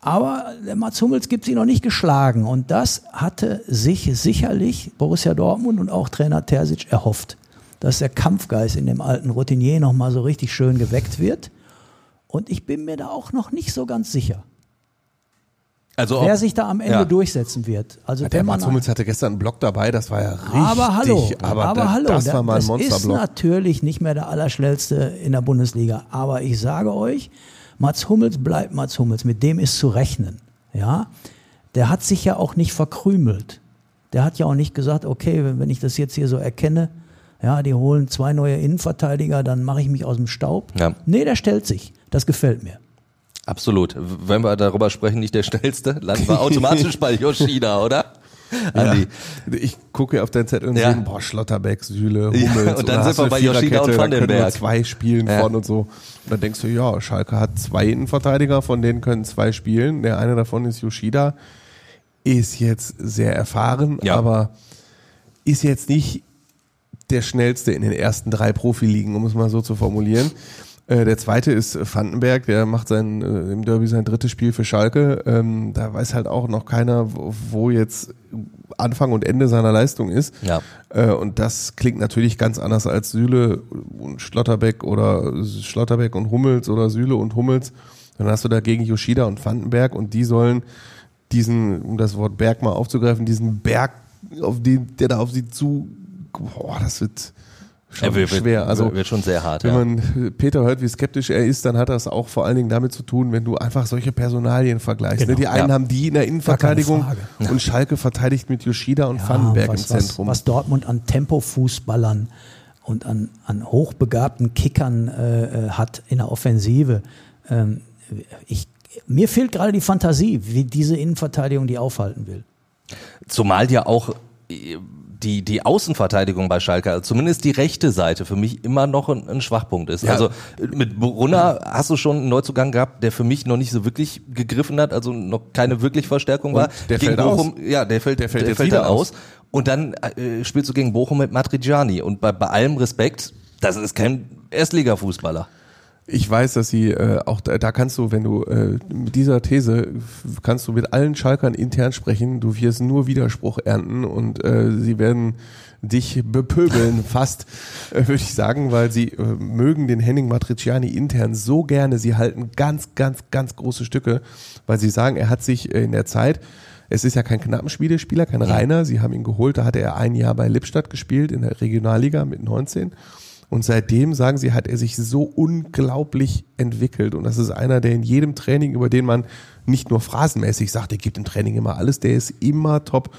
Aber der Mats Hummels gibt sie noch nicht geschlagen. Und das hatte sich sicherlich Borussia Dortmund und auch Trainer Terzic erhofft, dass der Kampfgeist in dem alten Routinier nochmal so richtig schön geweckt wird. Und ich bin mir da auch noch nicht so ganz sicher. Also wer sich da am Ende ja. durchsetzen wird. Also der Mats Hummels hatte gestern einen Block dabei, das war ja richtig. Aber hallo, aber, aber da, hallo, das war mal ein Monsterblock. Das ist natürlich nicht mehr der Allerschnellste in der Bundesliga. Aber ich sage euch, Mats Hummels bleibt Mats Hummels, mit dem ist zu rechnen. Ja, der hat sich ja auch nicht verkrümelt. Der hat ja auch nicht gesagt, okay, wenn ich das jetzt hier so erkenne, ja, die holen zwei neue Innenverteidiger, dann mache ich mich aus dem Staub. Ja. Nee, der stellt sich. Das gefällt mir. Absolut. Wenn wir darüber sprechen, nicht der schnellste, landen wir [laughs] automatisch bei Yoshida, oder? [laughs] Andi. Ja. Ich gucke auf deinen Zettel und Ja. sehe, boah, Schlotterbeck, Süle, Hummels. Ja, und dann da sind wir bei Yoshida und Vandenberg. zwei spielen Ja. von und so. Und dann denkst du, ja, Schalke hat zwei Innenverteidiger, von denen können zwei spielen. Der eine davon ist Yoshida, ist jetzt sehr erfahren, Ja. aber ist jetzt nicht der schnellste in den ersten drei Profiligen, um es mal so zu formulieren. Äh, der zweite ist Vandenberg, der macht sein, äh, im Derby sein drittes Spiel für Schalke. Ähm, da weiß halt auch noch keiner, wo, wo jetzt Anfang und Ende seiner Leistung ist. Ja. Äh, und das klingt natürlich ganz anders als Süle und Schlotterbeck oder Schlotterbeck und Hummels oder Süle und Hummels. Dann hast du dagegen Yoshida und Vandenberg und die sollen diesen, um das Wort Berg mal aufzugreifen, diesen Berg, auf den, der da auf sie zu, boah, das wird schon Er wird, schwer. Also wird schon sehr hart. wenn Ja. man Peter hört, wie skeptisch er ist, dann hat das auch vor allen Dingen damit zu tun, wenn du einfach solche Personalien vergleichst. Genau. ne? Die einen Ja. haben die in der Innenverteidigung und Schalke verteidigt mit Yoshida und Ja, Vandenberg was, im Zentrum. Was, was Dortmund an Tempofußballern und an, an hochbegabten Kickern äh, äh, hat in der Offensive. Ähm, ich, mir fehlt gerade die Fantasie, wie diese Innenverteidigung die aufhalten will. Zumal ja auch äh, die, die Außenverteidigung bei Schalke, also zumindest die rechte Seite, für mich immer noch ein, ein Schwachpunkt ist. Ja. Also äh, mit Brunner hast du schon einen Neuzugang gehabt, der für mich noch nicht so wirklich gegriffen hat, also noch keine wirklich Verstärkung war. der Gegen fällt Bochum, Ja, der fällt, Der fällt jetzt dann wieder aus. aus. Und dann äh, spielst du gegen Bochum mit Matriciani. Und bei, bei allem Respekt, das ist kein Erstligafußballer. Ich weiß, dass sie äh, auch da, da kannst du, wenn du äh, mit dieser These kannst du mit allen Schalkern intern sprechen. Du wirst nur Widerspruch ernten und äh, sie werden dich bepöbeln, [laughs] fast äh, würde ich sagen, weil sie äh, mögen den Henning Matriciani intern so gerne. Sie halten ganz, ganz, ganz große Stücke, weil sie sagen, er hat sich äh, in der Zeit es ist ja kein Knappenspielespieler, kein Reiner. Sie haben ihn geholt, da hatte er ein Jahr bei Lippstadt gespielt in der Regionalliga mit 19. Und seitdem, sagen sie, hat er sich so unglaublich entwickelt. Und das ist einer, der in jedem Training, über den man nicht nur phrasenmäßig sagt, der gibt im Training immer alles, der ist immer top.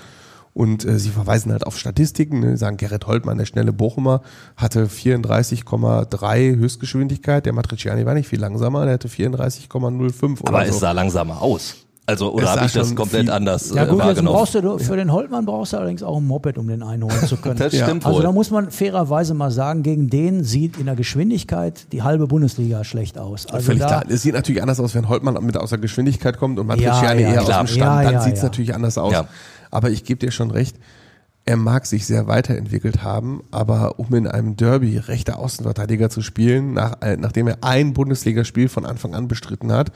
Und äh, sie verweisen halt auf Statistiken, ne? sagen Gerrit Holtmann, der schnelle Bochumer, hatte 34,3 Höchstgeschwindigkeit. Der Matriciani war nicht viel langsamer, der hatte 34,05 oder Aber so. es sah langsamer aus. Also, oder habe ich das komplett anders Ja äh, gut, jetzt wahrgenommen? brauchst du, für den Holtmann brauchst du allerdings auch ein Moped, um den einholen zu können. [laughs] Das stimmt Also wohl. da muss man fairerweise mal sagen, gegen den sieht in der Geschwindigkeit die halbe Bundesliga schlecht aus. Also Völlig da, klar. Es sieht natürlich anders aus, wenn Holtmann mit aus der Geschwindigkeit kommt und Matriciani Ja, ja, eher klar. aus dem Stand. Ja, dann sieht es natürlich anders aus. Aber ich gebe dir schon recht, er mag sich sehr weiterentwickelt haben, aber um in einem Derby rechter Außenverteidiger zu spielen, nach, äh, nachdem er ein Bundesligaspiel von Anfang an bestritten hat,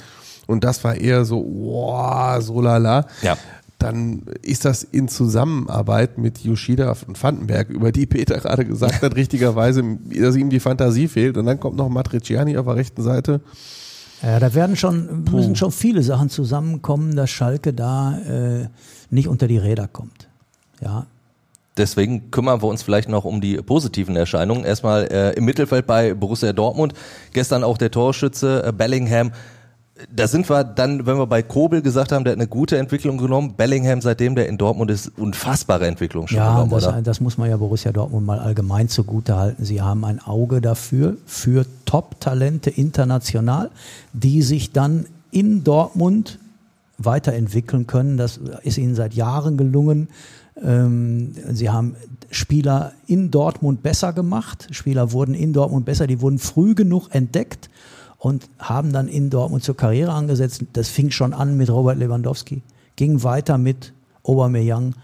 und das war eher so, wow, so lala, Ja. dann ist das in Zusammenarbeit mit Yoshida und Vandenberg, über die Peter gerade gesagt hat, [laughs] richtigerweise, dass ihm die Fantasie fehlt. Und dann kommt noch Matriciani auf der rechten Seite. Ja, da werden schon, müssen schon viele Sachen zusammenkommen, dass Schalke da äh, nicht unter die Räder kommt. Ja, Deswegen kümmern wir uns vielleicht noch um die positiven Erscheinungen. Erstmal äh, im Mittelfeld bei Borussia Dortmund. Gestern auch der Torschütze äh, Bellingham. Da sind wir dann, wenn wir bei Kobel gesagt haben, der hat eine gute Entwicklung genommen. Bellingham, seitdem der in Dortmund ist, unfassbare Entwicklung schon ja genommen, das, oder? das muss man ja Borussia Dortmund mal allgemein zugute halten. Sie haben ein Auge dafür, für Top-Talente international, die sich dann in Dortmund weiterentwickeln können. Das ist ihnen seit Jahren gelungen. Ähm, sie haben Spieler in Dortmund besser gemacht. Spieler wurden in Dortmund besser. Die wurden früh genug entdeckt und haben dann in Dortmund zur Karriere angesetzt. Das fing schon an mit Robert Lewandowski, ging weiter mit Aubameyang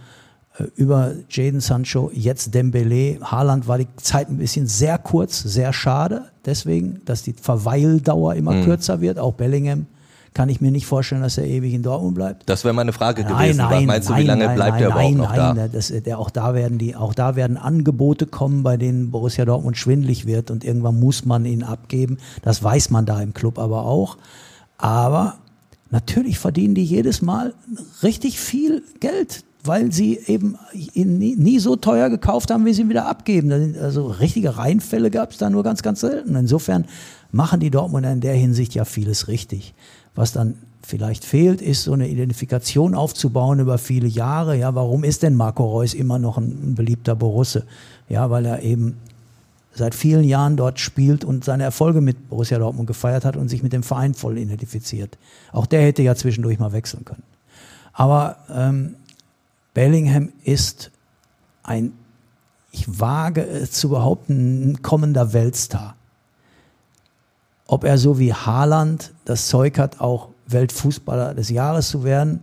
äh, über Jaden Sancho, jetzt Dembele. Haaland war die Zeit ein bisschen sehr kurz, sehr schade. Deswegen, dass die Verweildauer immer kürzer wird. Auch Bellingham kann ich mir nicht vorstellen, dass er ewig in Dortmund bleibt. Das wäre meine Frage Nein, gewesen. Nein, meinst du, wie nein, lange nein, bleibt nein, er überhaupt nein, noch nein, da? Das, der, auch da werden die, auch da werden Angebote kommen, bei denen Borussia Dortmund schwindlig wird und irgendwann muss man ihn abgeben. Das weiß man da im Club aber auch. Aber natürlich verdienen die jedes Mal richtig viel Geld, weil sie eben ihn nie, nie so teuer gekauft haben, wie sie ihn wieder abgeben. Also richtige Reinfälle gab es da nur ganz, ganz selten. Insofern machen die Dortmunder in der Hinsicht ja vieles richtig. Was dann vielleicht fehlt, ist so eine Identifikation aufzubauen über viele Jahre. Ja, warum ist denn Marco Reus immer noch ein, ein beliebter Borusse? Ja, weil er eben seit vielen Jahren dort spielt und seine Erfolge mit Borussia Dortmund gefeiert hat und sich mit dem Verein voll identifiziert. Auch der hätte ja zwischendurch mal wechseln können. Aber ähm, Bellingham ist ein, ich wage es zu behaupten, ein kommender Weltstar. Ob er so wie Haaland das Zeug hat, auch Weltfußballer des Jahres zu werden,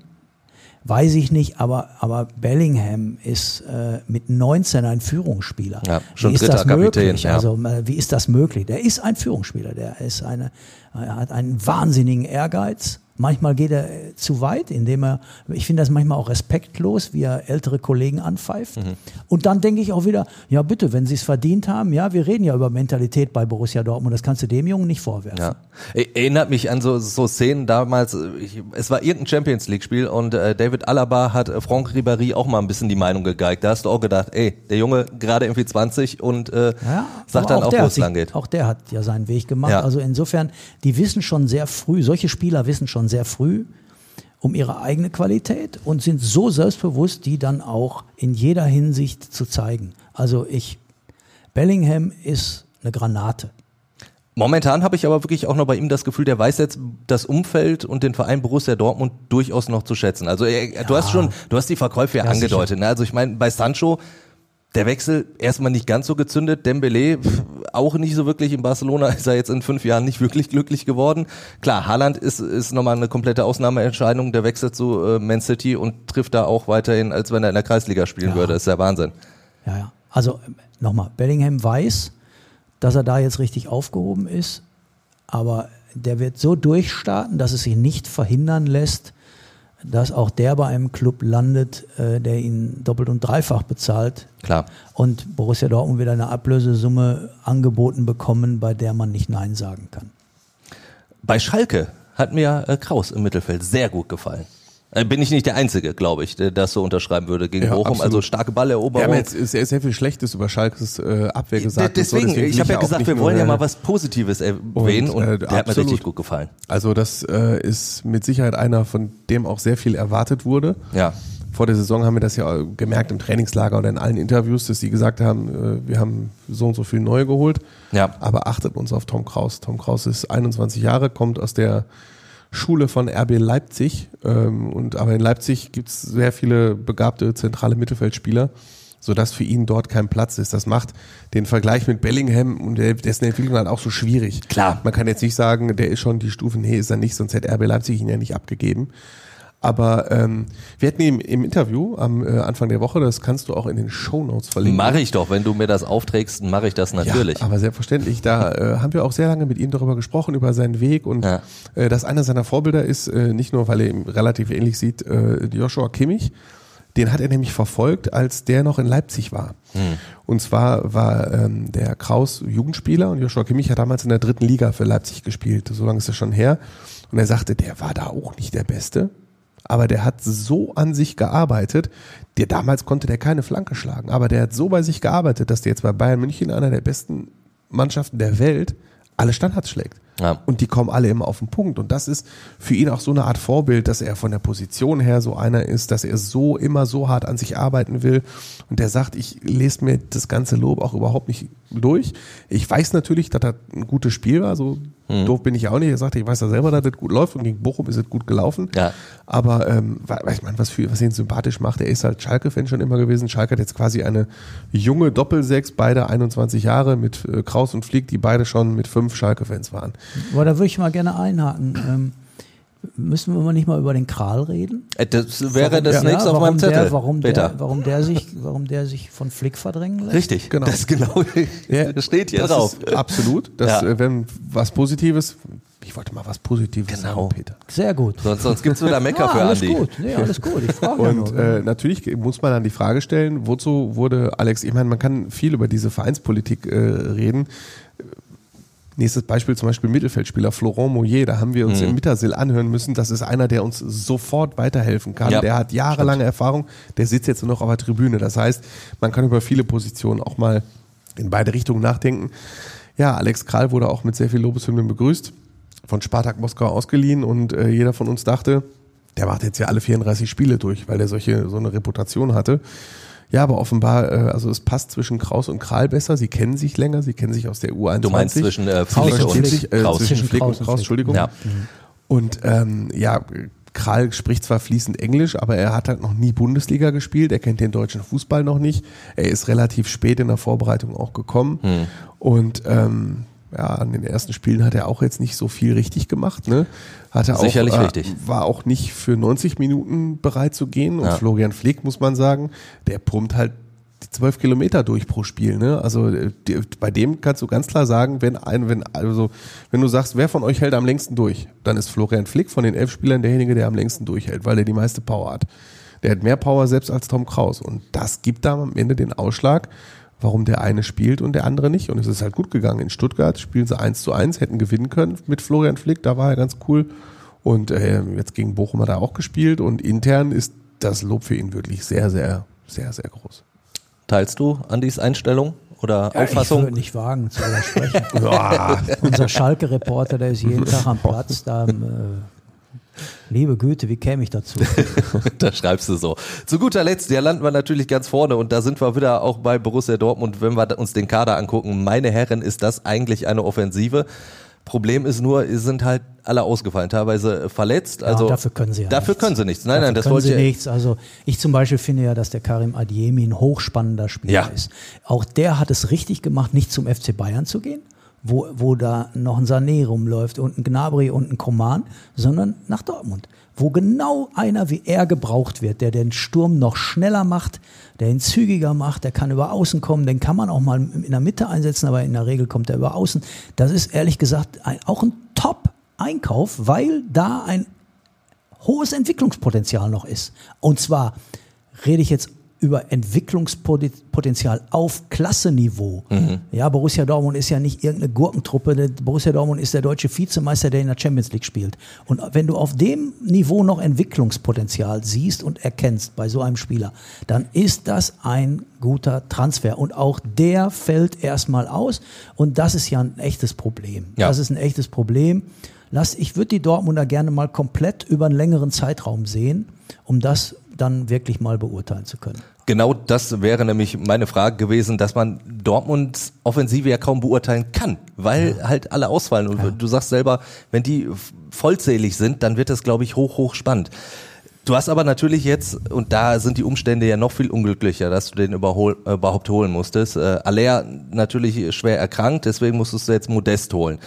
weiß ich nicht, aber, aber Bellingham ist äh, mit 19 ein Führungsspieler. Ja, schon wie ist dritter das Kapitän, möglich? ja. Also äh, wie ist das möglich? Der ist ein Führungsspieler, der ist eine, er hat einen wahnsinnigen Ehrgeiz. Manchmal geht er äh, zu weit, indem er, ich finde das manchmal auch respektlos, wie er ältere Kollegen anpfeift. Mhm. Und dann denke ich auch wieder, ja bitte, wenn sie es verdient haben, ja, wir reden ja über Mentalität bei Borussia Dortmund, das kannst du dem Jungen nicht vorwerfen. Ja. E- Erinnert mich an so, so Szenen damals, ich, es war irgendein Champions League Spiel und äh, David Alaba hat äh, Franck Ribéry auch mal ein bisschen die Meinung gegeigt. Da hast du auch gedacht, ey, der Junge gerade irgendwie 20 und äh, Ja, sagt dann auch, der wo es lang geht. Auch der hat ja seinen Weg gemacht. Ja. Also insofern, die wissen schon sehr früh, solche Spieler wissen schon sehr früh um ihre eigene Qualität und sind so selbstbewusst, die dann auch in jeder Hinsicht zu zeigen. Also ich, Bellingham ist eine Granate. Momentan habe ich aber wirklich auch noch bei ihm das Gefühl, der weiß jetzt das Umfeld und den Verein Borussia Dortmund durchaus noch zu schätzen. Also er, du hast schon, du hast die Verkäufe ja, Ja, angedeutet. Ne? Also ich meine, bei Sancho, der Wechsel erstmal nicht ganz so gezündet, Dembele auch nicht so wirklich in Barcelona, [laughs] ist er jetzt in fünf Jahren nicht wirklich glücklich geworden. Klar, Haaland ist, ist nochmal eine komplette Ausnahmeentscheidung, der wechselt zu äh, Man City und trifft da auch weiterhin, als wenn er in der Kreisliga spielen Ja. würde. Das ist ja Wahnsinn. Ja, ja. Also nochmal, Bellingham weiß, dass er da jetzt richtig aufgehoben ist, aber der wird so durchstarten, dass es sich nicht verhindern lässt, dass auch der bei einem Club landet, äh, der ihn doppelt und dreifach bezahlt Klar. und Borussia Dortmund wieder eine Ablösesumme angeboten bekommen, bei der man nicht Nein sagen kann. Bei Schalke hat mir äh, Kraus im Mittelfeld sehr gut gefallen. Äh, bin ich nicht der Einzige, glaube ich, der das so unterschreiben würde gegen Ja, Bochum. absolut. Also starke Wir Balleroberung. haben jetzt sehr, sehr viel Schlechtes über Schalkes äh, Abwehr gesagt. und so, deswegen, ich habe ja gesagt, wir wollen ja äh, mal was Positives erwähnen und, äh, der hat mir absolut. richtig gut gefallen. Also das äh, ist mit Sicherheit einer, von dem auch sehr viel erwartet wurde. Ja. Vor der Saison haben wir das ja gemerkt im Trainingslager oder in allen Interviews, dass sie gesagt haben, äh, wir haben so und so viel neue geholt. Ja. Aber achtet uns auf Tom Kraus. Tom Kraus ist 21 Jahre, kommt aus der Schule von RB Leipzig. Ähm, und aber in Leipzig gibt es sehr viele begabte zentrale Mittelfeldspieler, sodass für ihn dort kein Platz ist. Das macht den Vergleich mit Bellingham und dessen Entwicklung halt auch so schwierig. Klar. Man kann jetzt nicht sagen, der ist schon die Stufe, nee, ist er nicht, sonst hätte RB Leipzig ihn ja nicht abgegeben. Aber ähm, wir hatten ihn im Interview am äh, Anfang der Woche, das kannst du auch in den Shownotes verlinken. Mache ich doch, wenn du mir das aufträgst, mache ich das natürlich. Ja, aber selbstverständlich. Da äh, haben wir auch sehr lange mit ihm darüber gesprochen, über seinen Weg und Ja. äh, dass einer seiner Vorbilder ist, äh, nicht nur, weil er ihm relativ ähnlich sieht, äh, Joshua Kimmich. Den hat er nämlich verfolgt, als der noch in Leipzig war. Und zwar war ähm, der Kraus Jugendspieler und Joshua Kimmich hat damals in der dritten Liga für Leipzig gespielt. So lange ist das schon her. Und er sagte, der war da auch nicht der Beste. Aber der hat so an sich gearbeitet, der damals konnte der keine Flanke schlagen, aber der hat so bei sich gearbeitet, dass der jetzt bei Bayern München einer der besten Mannschaften der Welt alle Standards schlägt. Ja. Und die kommen alle immer auf den Punkt. Und das ist für ihn auch so eine Art Vorbild, dass er von der Position her so einer ist, dass er so immer so hart an sich arbeiten will. Und der sagt, ich lese mir das ganze Lob auch überhaupt nicht durch. Ich weiß natürlich, dass das ein gutes Spiel war. So Mhm. doof bin ich ja auch nicht. Er sagt, ich weiß ja selber, dass das gut läuft. Und gegen Bochum ist es gut gelaufen. Ja. Aber ähm, weiß man, was, für, was ihn sympathisch macht, er ist halt Schalke-Fan schon immer gewesen. Schalke hat jetzt quasi eine junge Doppelsechs, beide 21 Jahre mit äh, Kraus und Flieg, die beide schon mit fünf Schalke-Fans waren. Aber da würde ich mal gerne einhaken. Ähm, müssen wir mal nicht mal über den Kral reden? Äh, Das wäre das Ja, nächste auf warum meinem Zettel. Der, warum, Peter. der, warum, der sich, warum der sich von Flick verdrängen lässt? Richtig, Genau. Das genau das steht hier das drauf. Ist absolut. Das, Ja. äh, wenn was Positives, ich wollte mal was Positives Genau. sagen, Peter. Sehr gut. Sonst, sonst gibt's wieder Mecker Ah, für alles Andi. gut. Nee, alles gut. Ich frage ja Und nur. äh, natürlich muss man dann die Frage stellen, wozu wurde Alex, ich meine, man kann viel über diese Vereinspolitik äh, reden. Nächstes Beispiel zum Beispiel Mittelfeldspieler Florent Moyer, da haben wir uns im Mittersill anhören müssen, das ist einer, der uns sofort weiterhelfen kann. Ja, der hat jahrelange Erfahrung, der sitzt jetzt nur noch auf der Tribüne. Das heißt, man kann über viele Positionen auch mal in beide Richtungen nachdenken. Ja, Alex Kral wurde auch mit sehr viel Lobeshymnen begrüßt, von Spartak Moskau ausgeliehen und äh, jeder von uns dachte, der macht jetzt ja alle 34 Spiele durch, weil der solche so eine Reputation hatte. Ja, aber offenbar, äh, also es passt zwischen Kraus und Kral besser. Sie kennen sich länger, sie kennen sich aus der U21. Du meinst zwischen äh, Kraus Flick und und Flick. äh, Kraus. zwischen Flick und Kraus Kraus. Entschuldigung. Ja. Und ähm, ja, Kral spricht zwar fließend Englisch, aber er hat halt noch nie Bundesliga gespielt. Er kennt den deutschen Fußball noch nicht. Er ist relativ spät in der Vorbereitung auch gekommen. Hm. Und ähm, ja, an den ersten Spielen hat er auch jetzt nicht so viel richtig gemacht. Ne? Hat er Sicherlich auch, äh, richtig. War auch nicht für 90 Minuten bereit zu gehen. Und Ja. Florian Flick, muss man sagen, der pumpt halt die 12 Kilometer durch pro Spiel. Ne? Also äh, die, bei dem kannst du ganz klar sagen, wenn ein, wenn also wenn du sagst, wer von euch hält am längsten durch, dann ist Florian Flick von den elf Spielern derjenige, der am längsten durchhält, weil er die meiste Power hat. Der hat mehr Power selbst als Tom Kraus und das gibt da am Ende den Ausschlag, warum der eine spielt und der andere nicht. Und es ist halt gut gegangen. In Stuttgart spielen sie 1 zu 1, hätten gewinnen können mit Florian Flick, da war er ganz cool. Und äh, jetzt gegen Bochum hat er auch gespielt und intern ist das Lob für ihn wirklich sehr, sehr, sehr, sehr groß. Teilst du Andys Einstellung oder Ja, Ich Auffassung? würde nicht wagen zu widersprechen. [laughs] Unser Schalke-Reporter, der ist jeden [laughs] Tag am Platz. Da, äh, liebe Güte, wie käme ich dazu? [laughs] da schreibst du so. Zu guter Letzt, ja landen wir natürlich ganz vorne und da sind wir wieder auch bei Borussia Dortmund, wenn wir uns den Kader angucken. Meine Herren, ist das eigentlich eine Offensive? Problem ist nur, es sind halt alle ausgefallen, teilweise verletzt. Also ja, dafür können sie ja Dafür nichts. können sie nichts. Nein, dafür nein, das können wollte sie ich. nichts. Also ich zum Beispiel finde ja, dass der Karim Adiemi ein hochspannender Spieler Ja. ist. Auch der hat es richtig gemacht, nicht zum FC Bayern zu gehen, wo, wo da noch ein Sané rumläuft und ein Gnabry und ein Koman, sondern nach Dortmund, wo genau einer wie er gebraucht wird, der den Sturm noch schneller macht, der ihn zügiger macht, der kann über Außen kommen, den kann man auch mal in der Mitte einsetzen, aber in der Regel kommt er über Außen. Das ist ehrlich gesagt ein, auch ein Top-Einkauf, weil da ein hohes Entwicklungspotenzial noch ist. Und zwar rede ich jetzt über Entwicklungspotenzial auf Klasseniveau. Ja, Borussia Dortmund ist ja nicht irgendeine Gurkentruppe. Borussia Dortmund ist der deutsche Vizemeister, der in der Champions League spielt. Und wenn du auf dem Niveau noch Entwicklungspotenzial siehst und erkennst bei so einem Spieler, dann ist das ein guter Transfer. Und auch der fällt erstmal aus. Und das ist ja ein echtes Problem. Ja. Das ist ein echtes Problem. Lass, ich würde die Dortmunder gerne mal komplett über einen längeren Zeitraum sehen, um das dann wirklich mal beurteilen zu können. Genau das wäre nämlich meine Frage gewesen, dass man Dortmunds Offensive ja kaum beurteilen kann, weil halt alle ausfallen. Und du sagst selber, wenn die vollzählig sind, dann wird das, glaube ich, hoch, hoch spannend. Du hast aber natürlich jetzt, und da sind die Umstände ja noch viel unglücklicher, dass du den überhol, überhaupt holen musstest. Äh, Aller natürlich schwer erkrankt, deswegen musstest du jetzt Modest holen.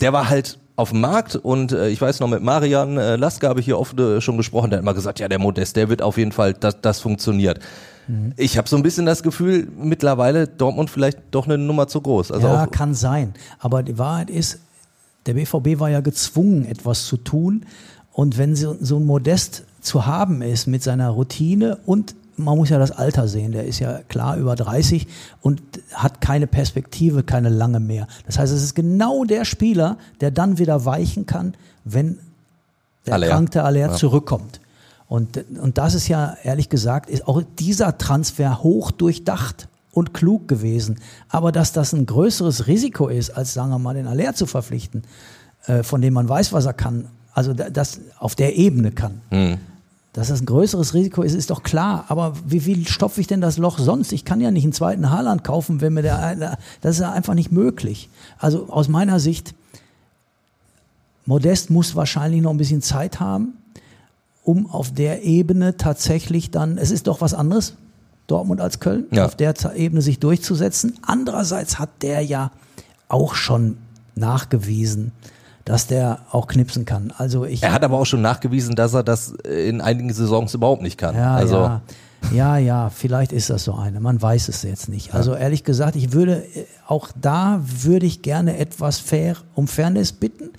Der war halt auf dem Markt und äh, ich weiß noch mit Marian äh, Laske habe ich hier oft äh, schon gesprochen, der hat immer gesagt, ja der Modest, der wird auf jeden Fall, das, das funktioniert. Ich habe so ein bisschen das Gefühl, mittlerweile Dortmund vielleicht doch eine Nummer zu groß. Also ja, kann sein. Aber die Wahrheit ist, der BVB war ja gezwungen, etwas zu tun. Und wenn so, so ein Modest zu haben ist mit seiner Routine und man muss ja das Alter sehen, der ist ja klar über 30 und hat keine Perspektive, keine lange mehr. Das heißt, es ist genau der Spieler, der dann wieder weichen kann, wenn der Aller. erkrankte Aller Ja. zurückkommt. Und, und das ist ja, ehrlich gesagt, ist auch dieser Transfer hoch durchdacht und klug gewesen. Aber dass das ein größeres Risiko ist, als, sagen wir mal, den Aller zu verpflichten, äh, von dem man weiß, was er kann, also da- das auf der Ebene kann. Dass das ein größeres Risiko ist, ist doch klar. Aber wie viel stopfe ich denn das Loch sonst? Ich kann ja nicht einen zweiten Haaland kaufen, wenn mir der, eine- das ist ja einfach nicht möglich. Also aus meiner Sicht, Modest muss wahrscheinlich noch ein bisschen Zeit haben, um auf der Ebene tatsächlich dann, es ist doch was anderes, Dortmund als Köln, Ja. auf der Ebene sich durchzusetzen. Andererseits hat der ja auch schon nachgewiesen, dass der auch knipsen kann. Also ich, er hat aber auch schon nachgewiesen, dass er das äh, in einigen Saisons überhaupt nicht kann. ja, also ja. Ja, ja, vielleicht ist das so eine. Man weiß es jetzt nicht. Also ehrlich gesagt, ich würde äh, auch da würde ich gerne etwas fair um Fairness bitten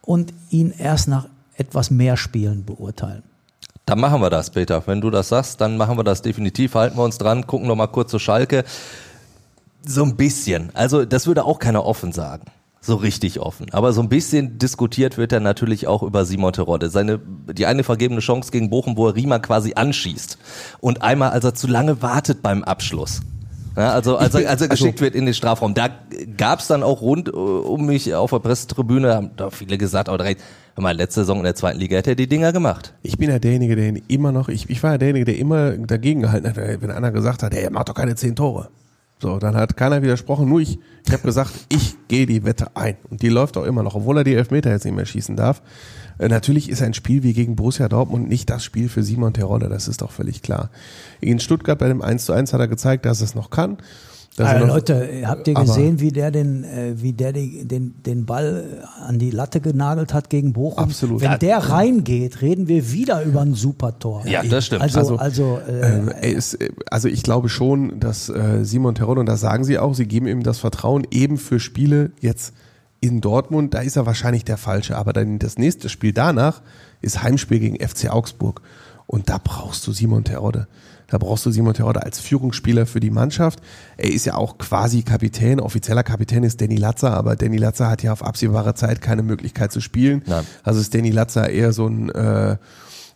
und ihn erst nach etwas mehr Spielen beurteilen. Dann machen wir das, Peter. Wenn du das sagst, dann machen wir das definitiv. Halten wir uns dran, gucken noch mal kurz zu Schalke. So ein bisschen. Also das würde auch keiner offen sagen. So richtig offen. Aber so ein bisschen diskutiert wird er natürlich auch über Simon Terodde. Seine, die eine vergebene Chance gegen Bochum, wo er Riemann quasi anschießt. Und einmal, als er zu lange wartet beim Abschluss. Ja, also als er, als er [laughs] geschickt wird in den Strafraum. Da gab's dann auch rund äh, um mich auf der Pressetribüne, haben da viele gesagt, auch direkt, hör mal, letzte Saison in der zweiten Liga hätte er die Dinger gemacht. Ich bin ja derjenige, der ihn immer noch, ich, ich war ja derjenige, der immer dagegen gehalten hat, wenn einer gesagt hat, hey, er macht doch keine zehn Tore. So, dann hat keiner widersprochen, nur ich, ich habe gesagt, ich gehe die Wette ein. Und die läuft auch immer noch, obwohl er die Elfmeter jetzt nicht mehr schießen darf. Äh, natürlich ist ein Spiel wie gegen Borussia Dortmund nicht das Spiel für Simon Terodde, das ist doch völlig klar. In Stuttgart bei dem 1 zu 1 hat er gezeigt, dass es noch kann. Also noch- Leute, habt ihr gesehen, wie der den, äh, wie der die, den, den Ball an die Latte genagelt hat gegen Bochum? Absolut. Wenn der reingeht, reden wir wieder über ein super Tor. Ja, das stimmt. Also, Also, also, äh, Ähm, ist, also ich glaube schon, dass äh, Simon Terodde, und das sagen sie auch, sie geben ihm das Vertrauen eben für Spiele jetzt in Dortmund, da ist er wahrscheinlich der Falsche. Aber dann das nächste Spiel danach ist Heimspiel gegen FC Augsburg. Und da brauchst du Simon Terodde. Da brauchst du Simon Terodde als Führungsspieler für die Mannschaft. Er ist ja auch quasi Kapitän. Offizieller Kapitän ist Danny Latzer, aber Danny Latzer hat ja auf absehbare Zeit keine Möglichkeit zu spielen. Nein. Also ist Danny Latzer eher so ein äh,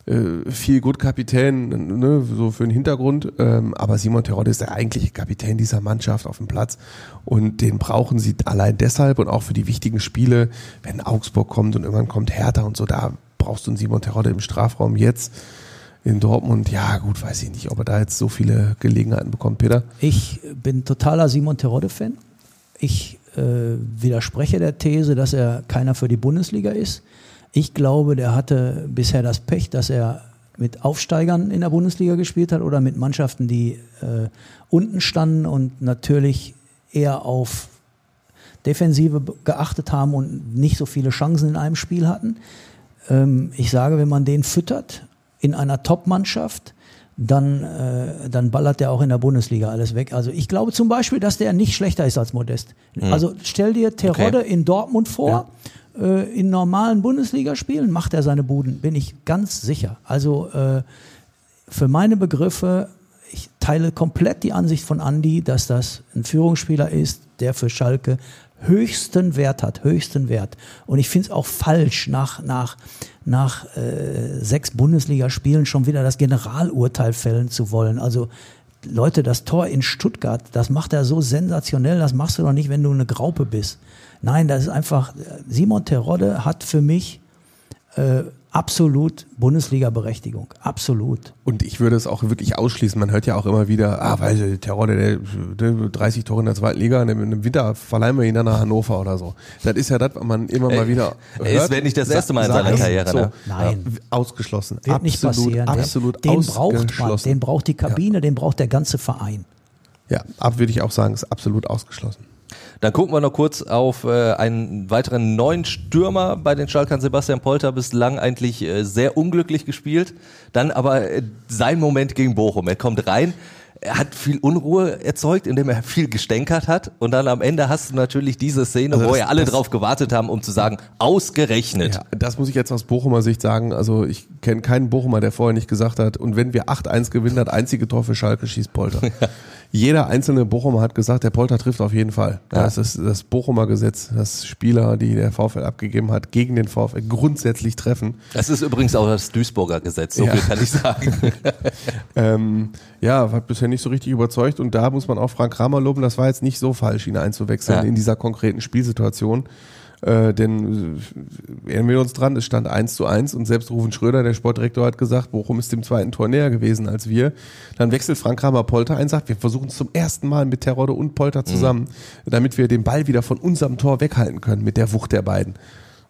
äh, viel gut Kapitän, ne, so für den Hintergrund. Ähm, aber Simon Terodde ist der eigentliche Kapitän dieser Mannschaft auf dem Platz. Und den brauchen sie allein deshalb und auch für die wichtigen Spiele, wenn Augsburg kommt und irgendwann kommt Hertha und so, da brauchst du einen Simon Terodde im Strafraum jetzt. In Dortmund, ja gut, weiß ich nicht, ob er da jetzt so viele Gelegenheiten bekommt, Peter. Ich bin totaler Simon Terodde-Fan. Ich äh, widerspreche der These, dass er keiner für die Bundesliga ist. Ich glaube, der hatte bisher das Pech, dass er mit Aufsteigern in der Bundesliga gespielt hat oder mit Mannschaften, die äh, unten standen und natürlich eher auf Defensive geachtet haben und nicht so viele Chancen in einem Spiel hatten. Ähm, ich sage, wenn man den füttert in einer Top-Mannschaft, dann, äh, dann ballert der auch in der Bundesliga alles weg. Also ich glaube zum Beispiel, dass der nicht schlechter ist als Modest. Also stell dir Terodde Okay. in Dortmund vor, äh, in normalen Bundesligaspielen macht er seine Buden, bin ich ganz sicher. Also äh, für meine Begriffe, ich teile komplett die Ansicht von Andy, dass das ein Führungsspieler ist, der für Schalke höchsten Wert hat, höchsten Wert. Und ich finde es auch falsch, nach, nach, nach äh, sechs Bundesligaspielen schon wieder das Generalurteil fällen zu wollen. Also Leute, das Tor in Stuttgart, das macht er so sensationell, das machst du doch nicht, wenn du eine Graupe bist. Nein, das ist einfach, Simon Terodde hat für mich äh, absolut Bundesliga-Berechtigung. Absolut. Und ich würde es auch wirklich ausschließen. Man hört ja auch immer wieder, ah, weil der Terodde, der, der 30 Tore in der zweiten Liga, im, Winter verleihen wir ihn dann nach Hannover oder so. Das ist ja das, was man immer mal wieder er ist, hört. wenn nicht das erste Mal in seiner Karriere, So, ne? Nein. Ja, ausgeschlossen. Wird absolut, nicht passieren. Absolut den braucht man, ausgeschlossen. den braucht die Kabine, den braucht der ganze Verein. Ja, ab würde ich auch sagen, ist absolut ausgeschlossen. Dann gucken wir noch kurz auf äh, einen weiteren neuen Stürmer bei den Schalkern. Sebastian Polter bislang eigentlich äh, sehr unglücklich gespielt. Dann aber äh, sein Moment gegen Bochum. Er kommt rein, er hat viel Unruhe erzeugt, indem er viel gestänkert hat. Und dann am Ende hast du natürlich diese Szene, Also wo das- ja alle drauf gewartet haben, um zu sagen, ausgerechnet. Ja, das muss ich jetzt aus Bochumer Sicht sagen. Also ich kenne keinen Bochumer, der vorher nicht gesagt hat, und wenn wir 8-1 gewinnen, das einzige Tor für Schalke schießt Polter. [laughs] Jeder einzelne Bochumer hat gesagt, der Polter trifft auf jeden Fall. Ja. Das ist das Bochumer Gesetz, dass Spieler, die der VfL abgegeben hat, gegen den VfL grundsätzlich treffen. Das ist übrigens auch das Duisburger Gesetz, so Ja. viel kann ich sagen. [laughs] Ähm, ja, hat bisher nicht so richtig überzeugt und da muss man auch Frank Kramer loben, das war jetzt nicht so falsch, ihn einzuwechseln Ja. in dieser konkreten Spielsituation. Äh, denn äh, erinnern wir uns dran, es stand 1 zu 1 und selbst Rufen Schröder, der Sportdirektor, hat gesagt, Bochum ist dem zweiten Tor näher gewesen als wir. Dann wechselt Frank Kramer Polter ein, sagt, wir versuchen es zum ersten Mal mit Terodde und Polter zusammen, damit wir den Ball wieder von unserem Tor weghalten können mit der Wucht der beiden.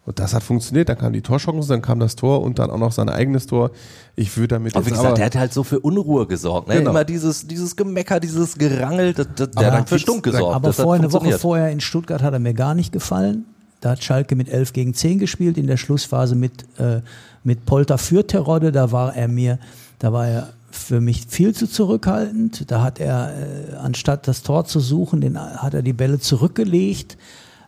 Und das hat funktioniert, dann kam die Torchance, dann kam das Tor und dann auch noch sein eigenes Tor. Ich würde damit Aber wie gesagt, aber, der hat halt so für Unruhe gesorgt. Ne? Genau. Immer dieses, dieses Gemecker, dieses Gerangel, das, das, der hat für Stunk gesorgt. Aber vorher, eine Woche vorher in Stuttgart hat er mir gar nicht gefallen. Da hat Schalke mit 11 gegen 10 gespielt, in der Schlussphase mit, äh, mit Polter für Terodde. Da war er mir, da war er für mich viel zu zurückhaltend. Da hat er, äh, anstatt das Tor zu suchen, den, hat er die Bälle zurückgelegt.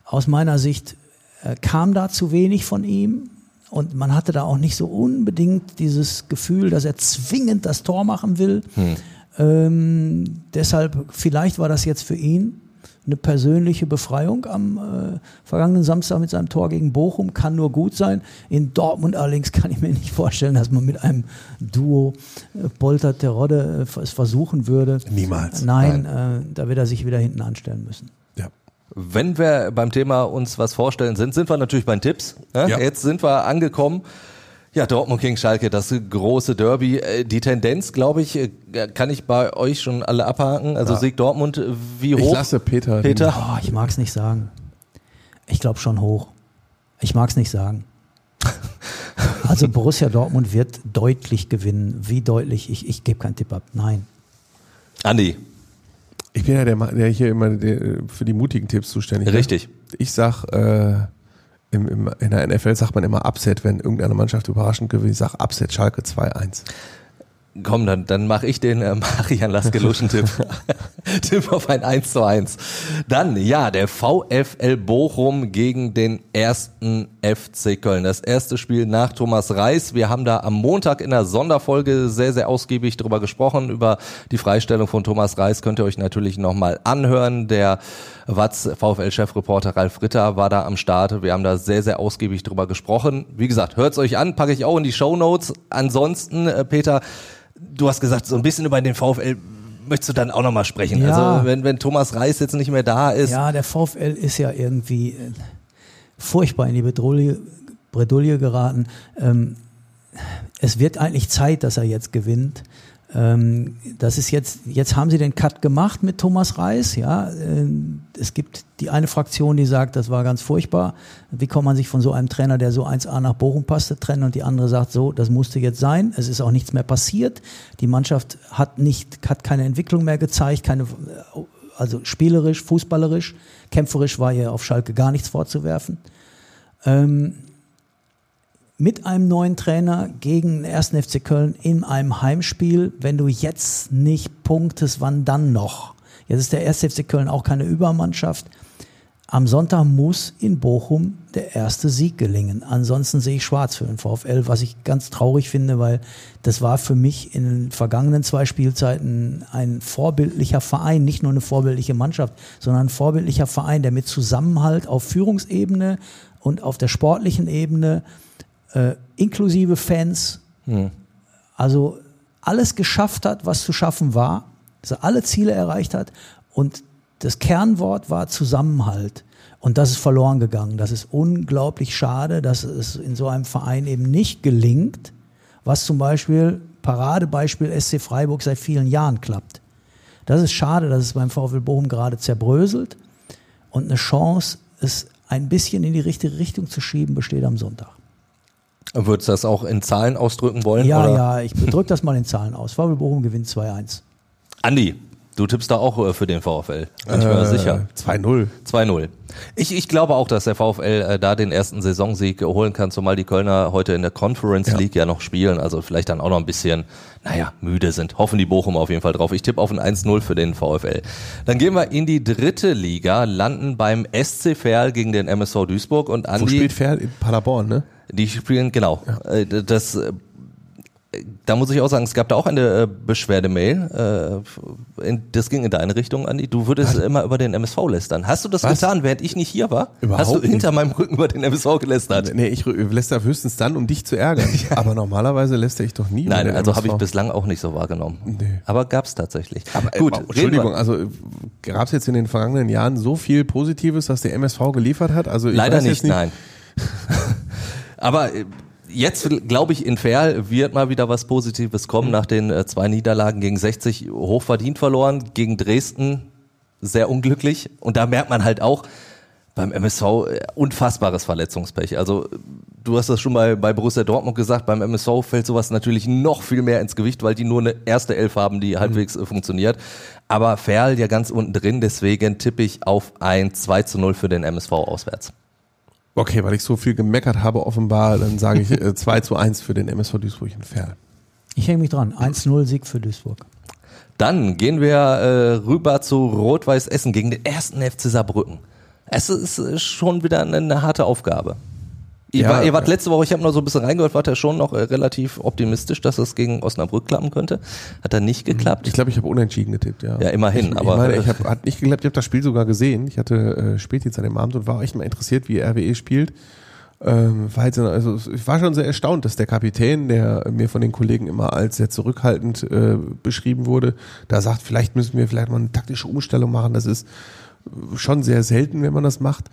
Aus meiner Sicht äh, kam da zu wenig von ihm. Und man hatte da auch nicht so unbedingt dieses Gefühl, dass er zwingend das Tor machen will. Ähm, deshalb, vielleicht war das jetzt für ihn eine persönliche Befreiung am äh, vergangenen Samstag mit seinem Tor gegen Bochum. Kann nur gut sein. In Dortmund allerdings kann ich mir nicht vorstellen, dass man mit einem Duo äh, Polter Terodde äh, es versuchen würde. Niemals. Nein, Äh, da wird er sich wieder hinten anstellen müssen. ja. Wenn wir beim Thema uns was vorstellen sind, sind wir natürlich bei den Tipps. Ne? Ja. Jetzt sind wir angekommen. Ja, Dortmund gegen Schalke, das große Derby. Äh, die Tendenz, glaube ich, äh, kann ich bei euch schon alle abhaken. Also Ja. Sieg Dortmund, äh, wie hoch? Ich lasse Peter. Peter? Oh, ich mag es nicht sagen. Ich glaube schon hoch. Ich mag es nicht sagen. [laughs] Also Borussia Dortmund wird deutlich gewinnen. Wie deutlich? Ich, ich gebe keinen Tipp ab. Nein. Andi, Ich bin ja der, der hier immer der, für die mutigen Tipps zuständig ist. richtig. Ich sag, äh, im, im, in der NFL sagt man immer Upset, wenn irgendeine Mannschaft überraschend gewinnt. Ich sag Upset Schalke 2-1. Komm, dann, dann mache ich den äh, [laughs] Marian Laskeluschen-Tipp. [laughs] Tipp auf ein 1 zu 1. Dann, ja, der VfL Bochum gegen den ersten FC Köln. Das erste Spiel nach Thomas Reis. Wir haben da am Montag in der Sonderfolge sehr, sehr ausgiebig drüber gesprochen. Über die Freistellung von Thomas Reis könnt ihr euch natürlich nochmal anhören. Der Watz VfL-Chefreporter Ralf Ritter war da am Start. Wir haben da sehr, sehr ausgiebig drüber gesprochen. Wie gesagt, hört's euch an, packe ich auch in die Show Notes. Ansonsten, äh, Peter, du hast gesagt, so ein bisschen über den VfL möchtest du dann auch nochmal sprechen. Ja. Also wenn, wenn Thomas Reis jetzt nicht mehr da ist, Ja, der VfL ist ja irgendwie äh, furchtbar in die Bredouille, Bredouille geraten. Ähm, es wird eigentlich Zeit, dass er jetzt gewinnt. Ähm, das ist jetzt, jetzt haben sie den Cut gemacht mit Thomas Reis, ja. Ähm, es gibt die eine Fraktion, die sagt, das war ganz furchtbar. Wie kann man sich von so einem Trainer, der so 1A nach Bochum passte, trennen? Und die andere sagt, so, das musste jetzt sein. Es ist auch nichts mehr passiert. Die Mannschaft hat nicht, hat keine Entwicklung mehr gezeigt, keine, also spielerisch, fußballerisch, kämpferisch war ihr auf Schalke gar nichts vorzuwerfen. Ähm, mit einem neuen Trainer gegen den 1. FC Köln in einem Heimspiel, wenn du jetzt nicht punktest, wann dann noch? Jetzt ist der 1. FC Köln auch keine Übermannschaft. Am Sonntag muss in Bochum der erste Sieg gelingen. Ansonsten sehe ich schwarz für den VfL, was ich ganz traurig finde, weil das war für mich in den vergangenen zwei Spielzeiten ein vorbildlicher Verein, nicht nur eine vorbildliche Mannschaft, sondern ein vorbildlicher Verein, der mit Zusammenhalt auf Führungsebene und auf der sportlichen Ebene äh, inklusive Fans, also alles geschafft hat, was zu schaffen war, dass er alle Ziele erreicht hat und das Kernwort war Zusammenhalt. Und das ist verloren gegangen. Das ist unglaublich schade, dass es in so einem Verein eben nicht gelingt, was zum Beispiel Paradebeispiel SC Freiburg seit vielen Jahren klappt. Das ist schade, dass es beim VfL Bochum gerade zerbröselt und eine Chance, es ein bisschen in die richtige Richtung zu schieben, besteht am Sonntag. Würdest du das auch in Zahlen ausdrücken wollen? Ja, oder? ja, ich drücke das mal in Zahlen aus. VfL Bochum gewinnt 2-1. Andi, du tippst da auch äh, für den VfL. Bin ich mir Äh, sicher. 2-0. 2-0. Ich, ich glaube auch, dass der VfL äh, da den ersten Saisonsieg holen kann, zumal die Kölner heute in der Conference Ja. League ja noch spielen, also vielleicht dann auch noch ein bisschen, naja, müde sind. Hoffen die Bochum auf jeden Fall drauf. Ich tippe auf ein 1-0 für den VfL. Dann gehen wir in die dritte Liga, landen beim SC Verl gegen den MSV Duisburg und Wo Andi, spielt Pferd? In Paderborn, ne? Die spielen, genau, äh, das, äh, da muss ich auch sagen, es gab da auch eine äh, Beschwerdemail, das ging in deine Richtung, Andi. Du würdest immer über den MSV lästern. Hast du das Was? getan, während ich nicht hier war? Überhaupt Hast du nicht. hinter meinem Rücken über den MSV gelästert? Nee, ich lässt er höchstens dann, um dich zu ärgern. [laughs] Aber normalerweise lässt er ich doch nie. über Nein, also habe ich bislang auch nicht so wahrgenommen. Nee. Aber gab's tatsächlich. Aber, Gut, reden Entschuldigung, also gab es jetzt in den vergangenen Jahren so viel Positives, was der MSV geliefert hat? Also ich Leider weiß nicht, jetzt nein. [laughs] Aber äh, jetzt glaube ich, in Ferl wird mal wieder was Positives kommen nach den äh, zwei Niederlagen gegen 60 hochverdient verloren, gegen Dresden sehr unglücklich. Und da merkt man halt auch beim MSV äh, unfassbares Verletzungspech. Also du hast das schon mal bei Borussia Dortmund gesagt, beim MSV fällt sowas natürlich noch viel mehr ins Gewicht, weil die nur eine erste Elf haben, die halbwegs äh, funktioniert. Aber Ferl ja ganz unten drin, deswegen tippe ich auf ein 2 zu 0 für den MSV auswärts. Okay, weil ich so viel gemeckert habe offenbar, dann sage ich äh, [laughs] 2 zu 1 für den MSV Duisburg in Ferl. Ich hänge mich dran. 1-0 Sieg für Duisburg. Dann gehen wir äh, rüber zu Rot-Weiß Essen gegen den ersten FC Saarbrücken. Es ist äh, schon wieder eine, eine harte Aufgabe. Ihr, Ja, war, ihr wart letzte Woche, ich habe noch so ein bisschen reingehört, wart ihr schon noch äh, relativ optimistisch, dass es gegen Osnabrück klappen könnte. Hat dann nicht geklappt. Ich glaube, ich habe unentschieden getippt, ja. Ja, immerhin, Ich, aber- ich meine, ich habe hat nicht geklappt, ich habe das Spiel sogar gesehen. Ich hatte äh, Spätdienst an dem Abend und war echt mal interessiert, wie RWE spielt. Ähm, war halt so, also ich war schon sehr erstaunt, dass der Kapitän, der mir von den Kollegen immer als sehr zurückhaltend äh, beschrieben wurde, da sagt, vielleicht müssen wir vielleicht mal eine taktische Umstellung machen. Das ist schon sehr selten, wenn man das macht.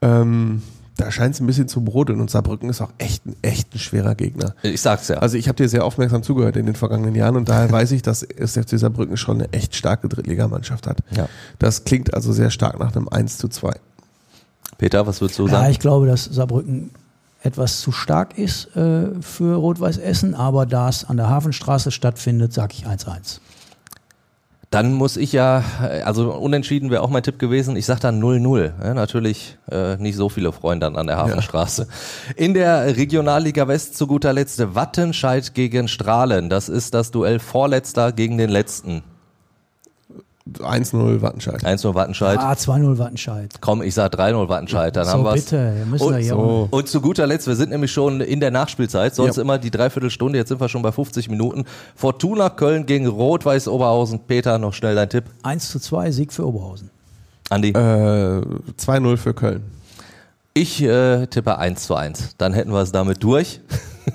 Ähm, da scheint es ein bisschen zu brodeln und Saarbrücken ist auch echt ein, echt ein schwerer Gegner. Ich sag's ja. Also ich habe dir sehr aufmerksam zugehört in den vergangenen Jahren und daher weiß ich, dass SFC Saarbrücken schon eine echt starke Drittligamannschaft hat. Ja. Das klingt also sehr stark nach einem 1 zu 2. Peter, was würdest du Ja, sagen? ich glaube, dass Saarbrücken etwas zu stark ist äh, für Rot-Weiß Essen, aber da es an der Hafenstraße stattfindet, sage ich 1-1. Dann muss ich ja, äh, also unentschieden wäre auch mein Tipp gewesen. Ich sag dann 0-0. Ja, natürlich äh, nicht so viele Freunde an der Hafenstraße. In der Regionalliga West zu guter Letzt Wattenscheid gegen Strahlen. Das ist das Duell Vorletzter gegen den Letzten. 1-0 Wattenscheid. 1-0 Wattenscheid. Ah, 2-0 Wattenscheid. Komm, ich sag 3-0 Wattenscheid. Dann so, haben wir's. bitte, wir müssen Und, da hier so. und zu guter Letzt, wir sind nämlich schon in der Nachspielzeit, sonst Ja. immer die Dreiviertelstunde, jetzt sind wir schon bei 50 Minuten. Fortuna Köln gegen Rot-Weiß Oberhausen. Peter, noch schnell dein Tipp. 1 zu 2, Sieg für Oberhausen. Andi. Äh, 2-0 für Köln. Ich äh, tippe 1 zu 1. Dann hätten wir es damit durch,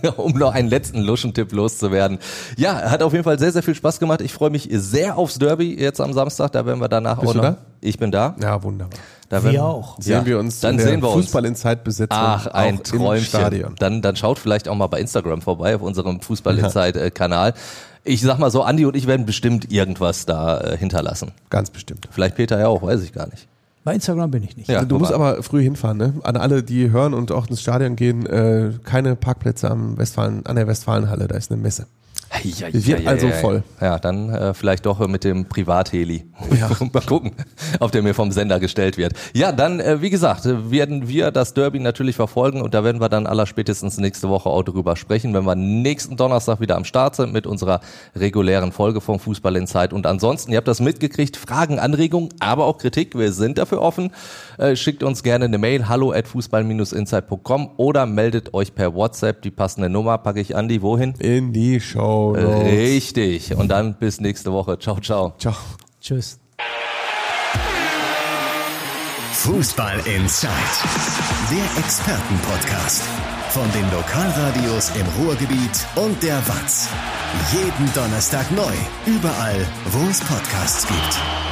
[laughs] um noch einen letzten Luschentipp loszuwerden. Ja, hat auf jeden Fall sehr, sehr viel Spaß gemacht. Ich freue mich sehr aufs Derby jetzt am Samstag. Da werden wir danach Bist auch du noch. da? Ich bin da. Ja, wunderbar. Da Wir werden- auch. Sehen Ja, wir uns Dann in der sehen wir uns. Fußball in Zeitbesetzung Ach, ein auch im Träumchen. Stadion. Dann, dann schaut vielleicht auch mal bei Instagram vorbei auf unserem Fußball Insight Kanal. Ich sag mal so, Andi und ich werden bestimmt irgendwas da äh, hinterlassen. Ganz bestimmt. Vielleicht Peter ja auch, weiß ich gar nicht. Bei Instagram bin ich nicht. Ja, du guck musst aber früh hinfahren, ne? An alle, die hören und auch ins Stadion gehen, äh, keine Parkplätze am Westfalen, an der Westfalenhalle, da ist eine Messe. Wird also voll. Ja, dann äh, vielleicht doch mit dem Privatheli. [laughs] [laughs] Mal gucken, ob der mir vom Sender gestellt wird. Ja, dann, äh, wie gesagt, werden wir das Derby natürlich verfolgen und da werden wir dann allerspätestens nächste Woche auch drüber sprechen, wenn wir nächsten Donnerstag wieder am Start sind mit unserer regulären Folge vom Fußball in Zeit. Und ansonsten, ihr habt das mitgekriegt, Fragen, Anregungen, aber auch Kritik, wir sind dafür offen. Äh, schickt uns gerne eine Mail, hallo at fußball-insight.com oder meldet euch per WhatsApp. Die passende Nummer packe ich an die wohin? In die Show. Richtig. Und dann bis nächste Woche. Ciao, ciao. Ciao. Tschüss. Fußball Inside, der Expertenpodcast. Von den Lokalradios im Ruhrgebiet und der Watz. Jeden Donnerstag neu, überall, wo es Podcasts gibt.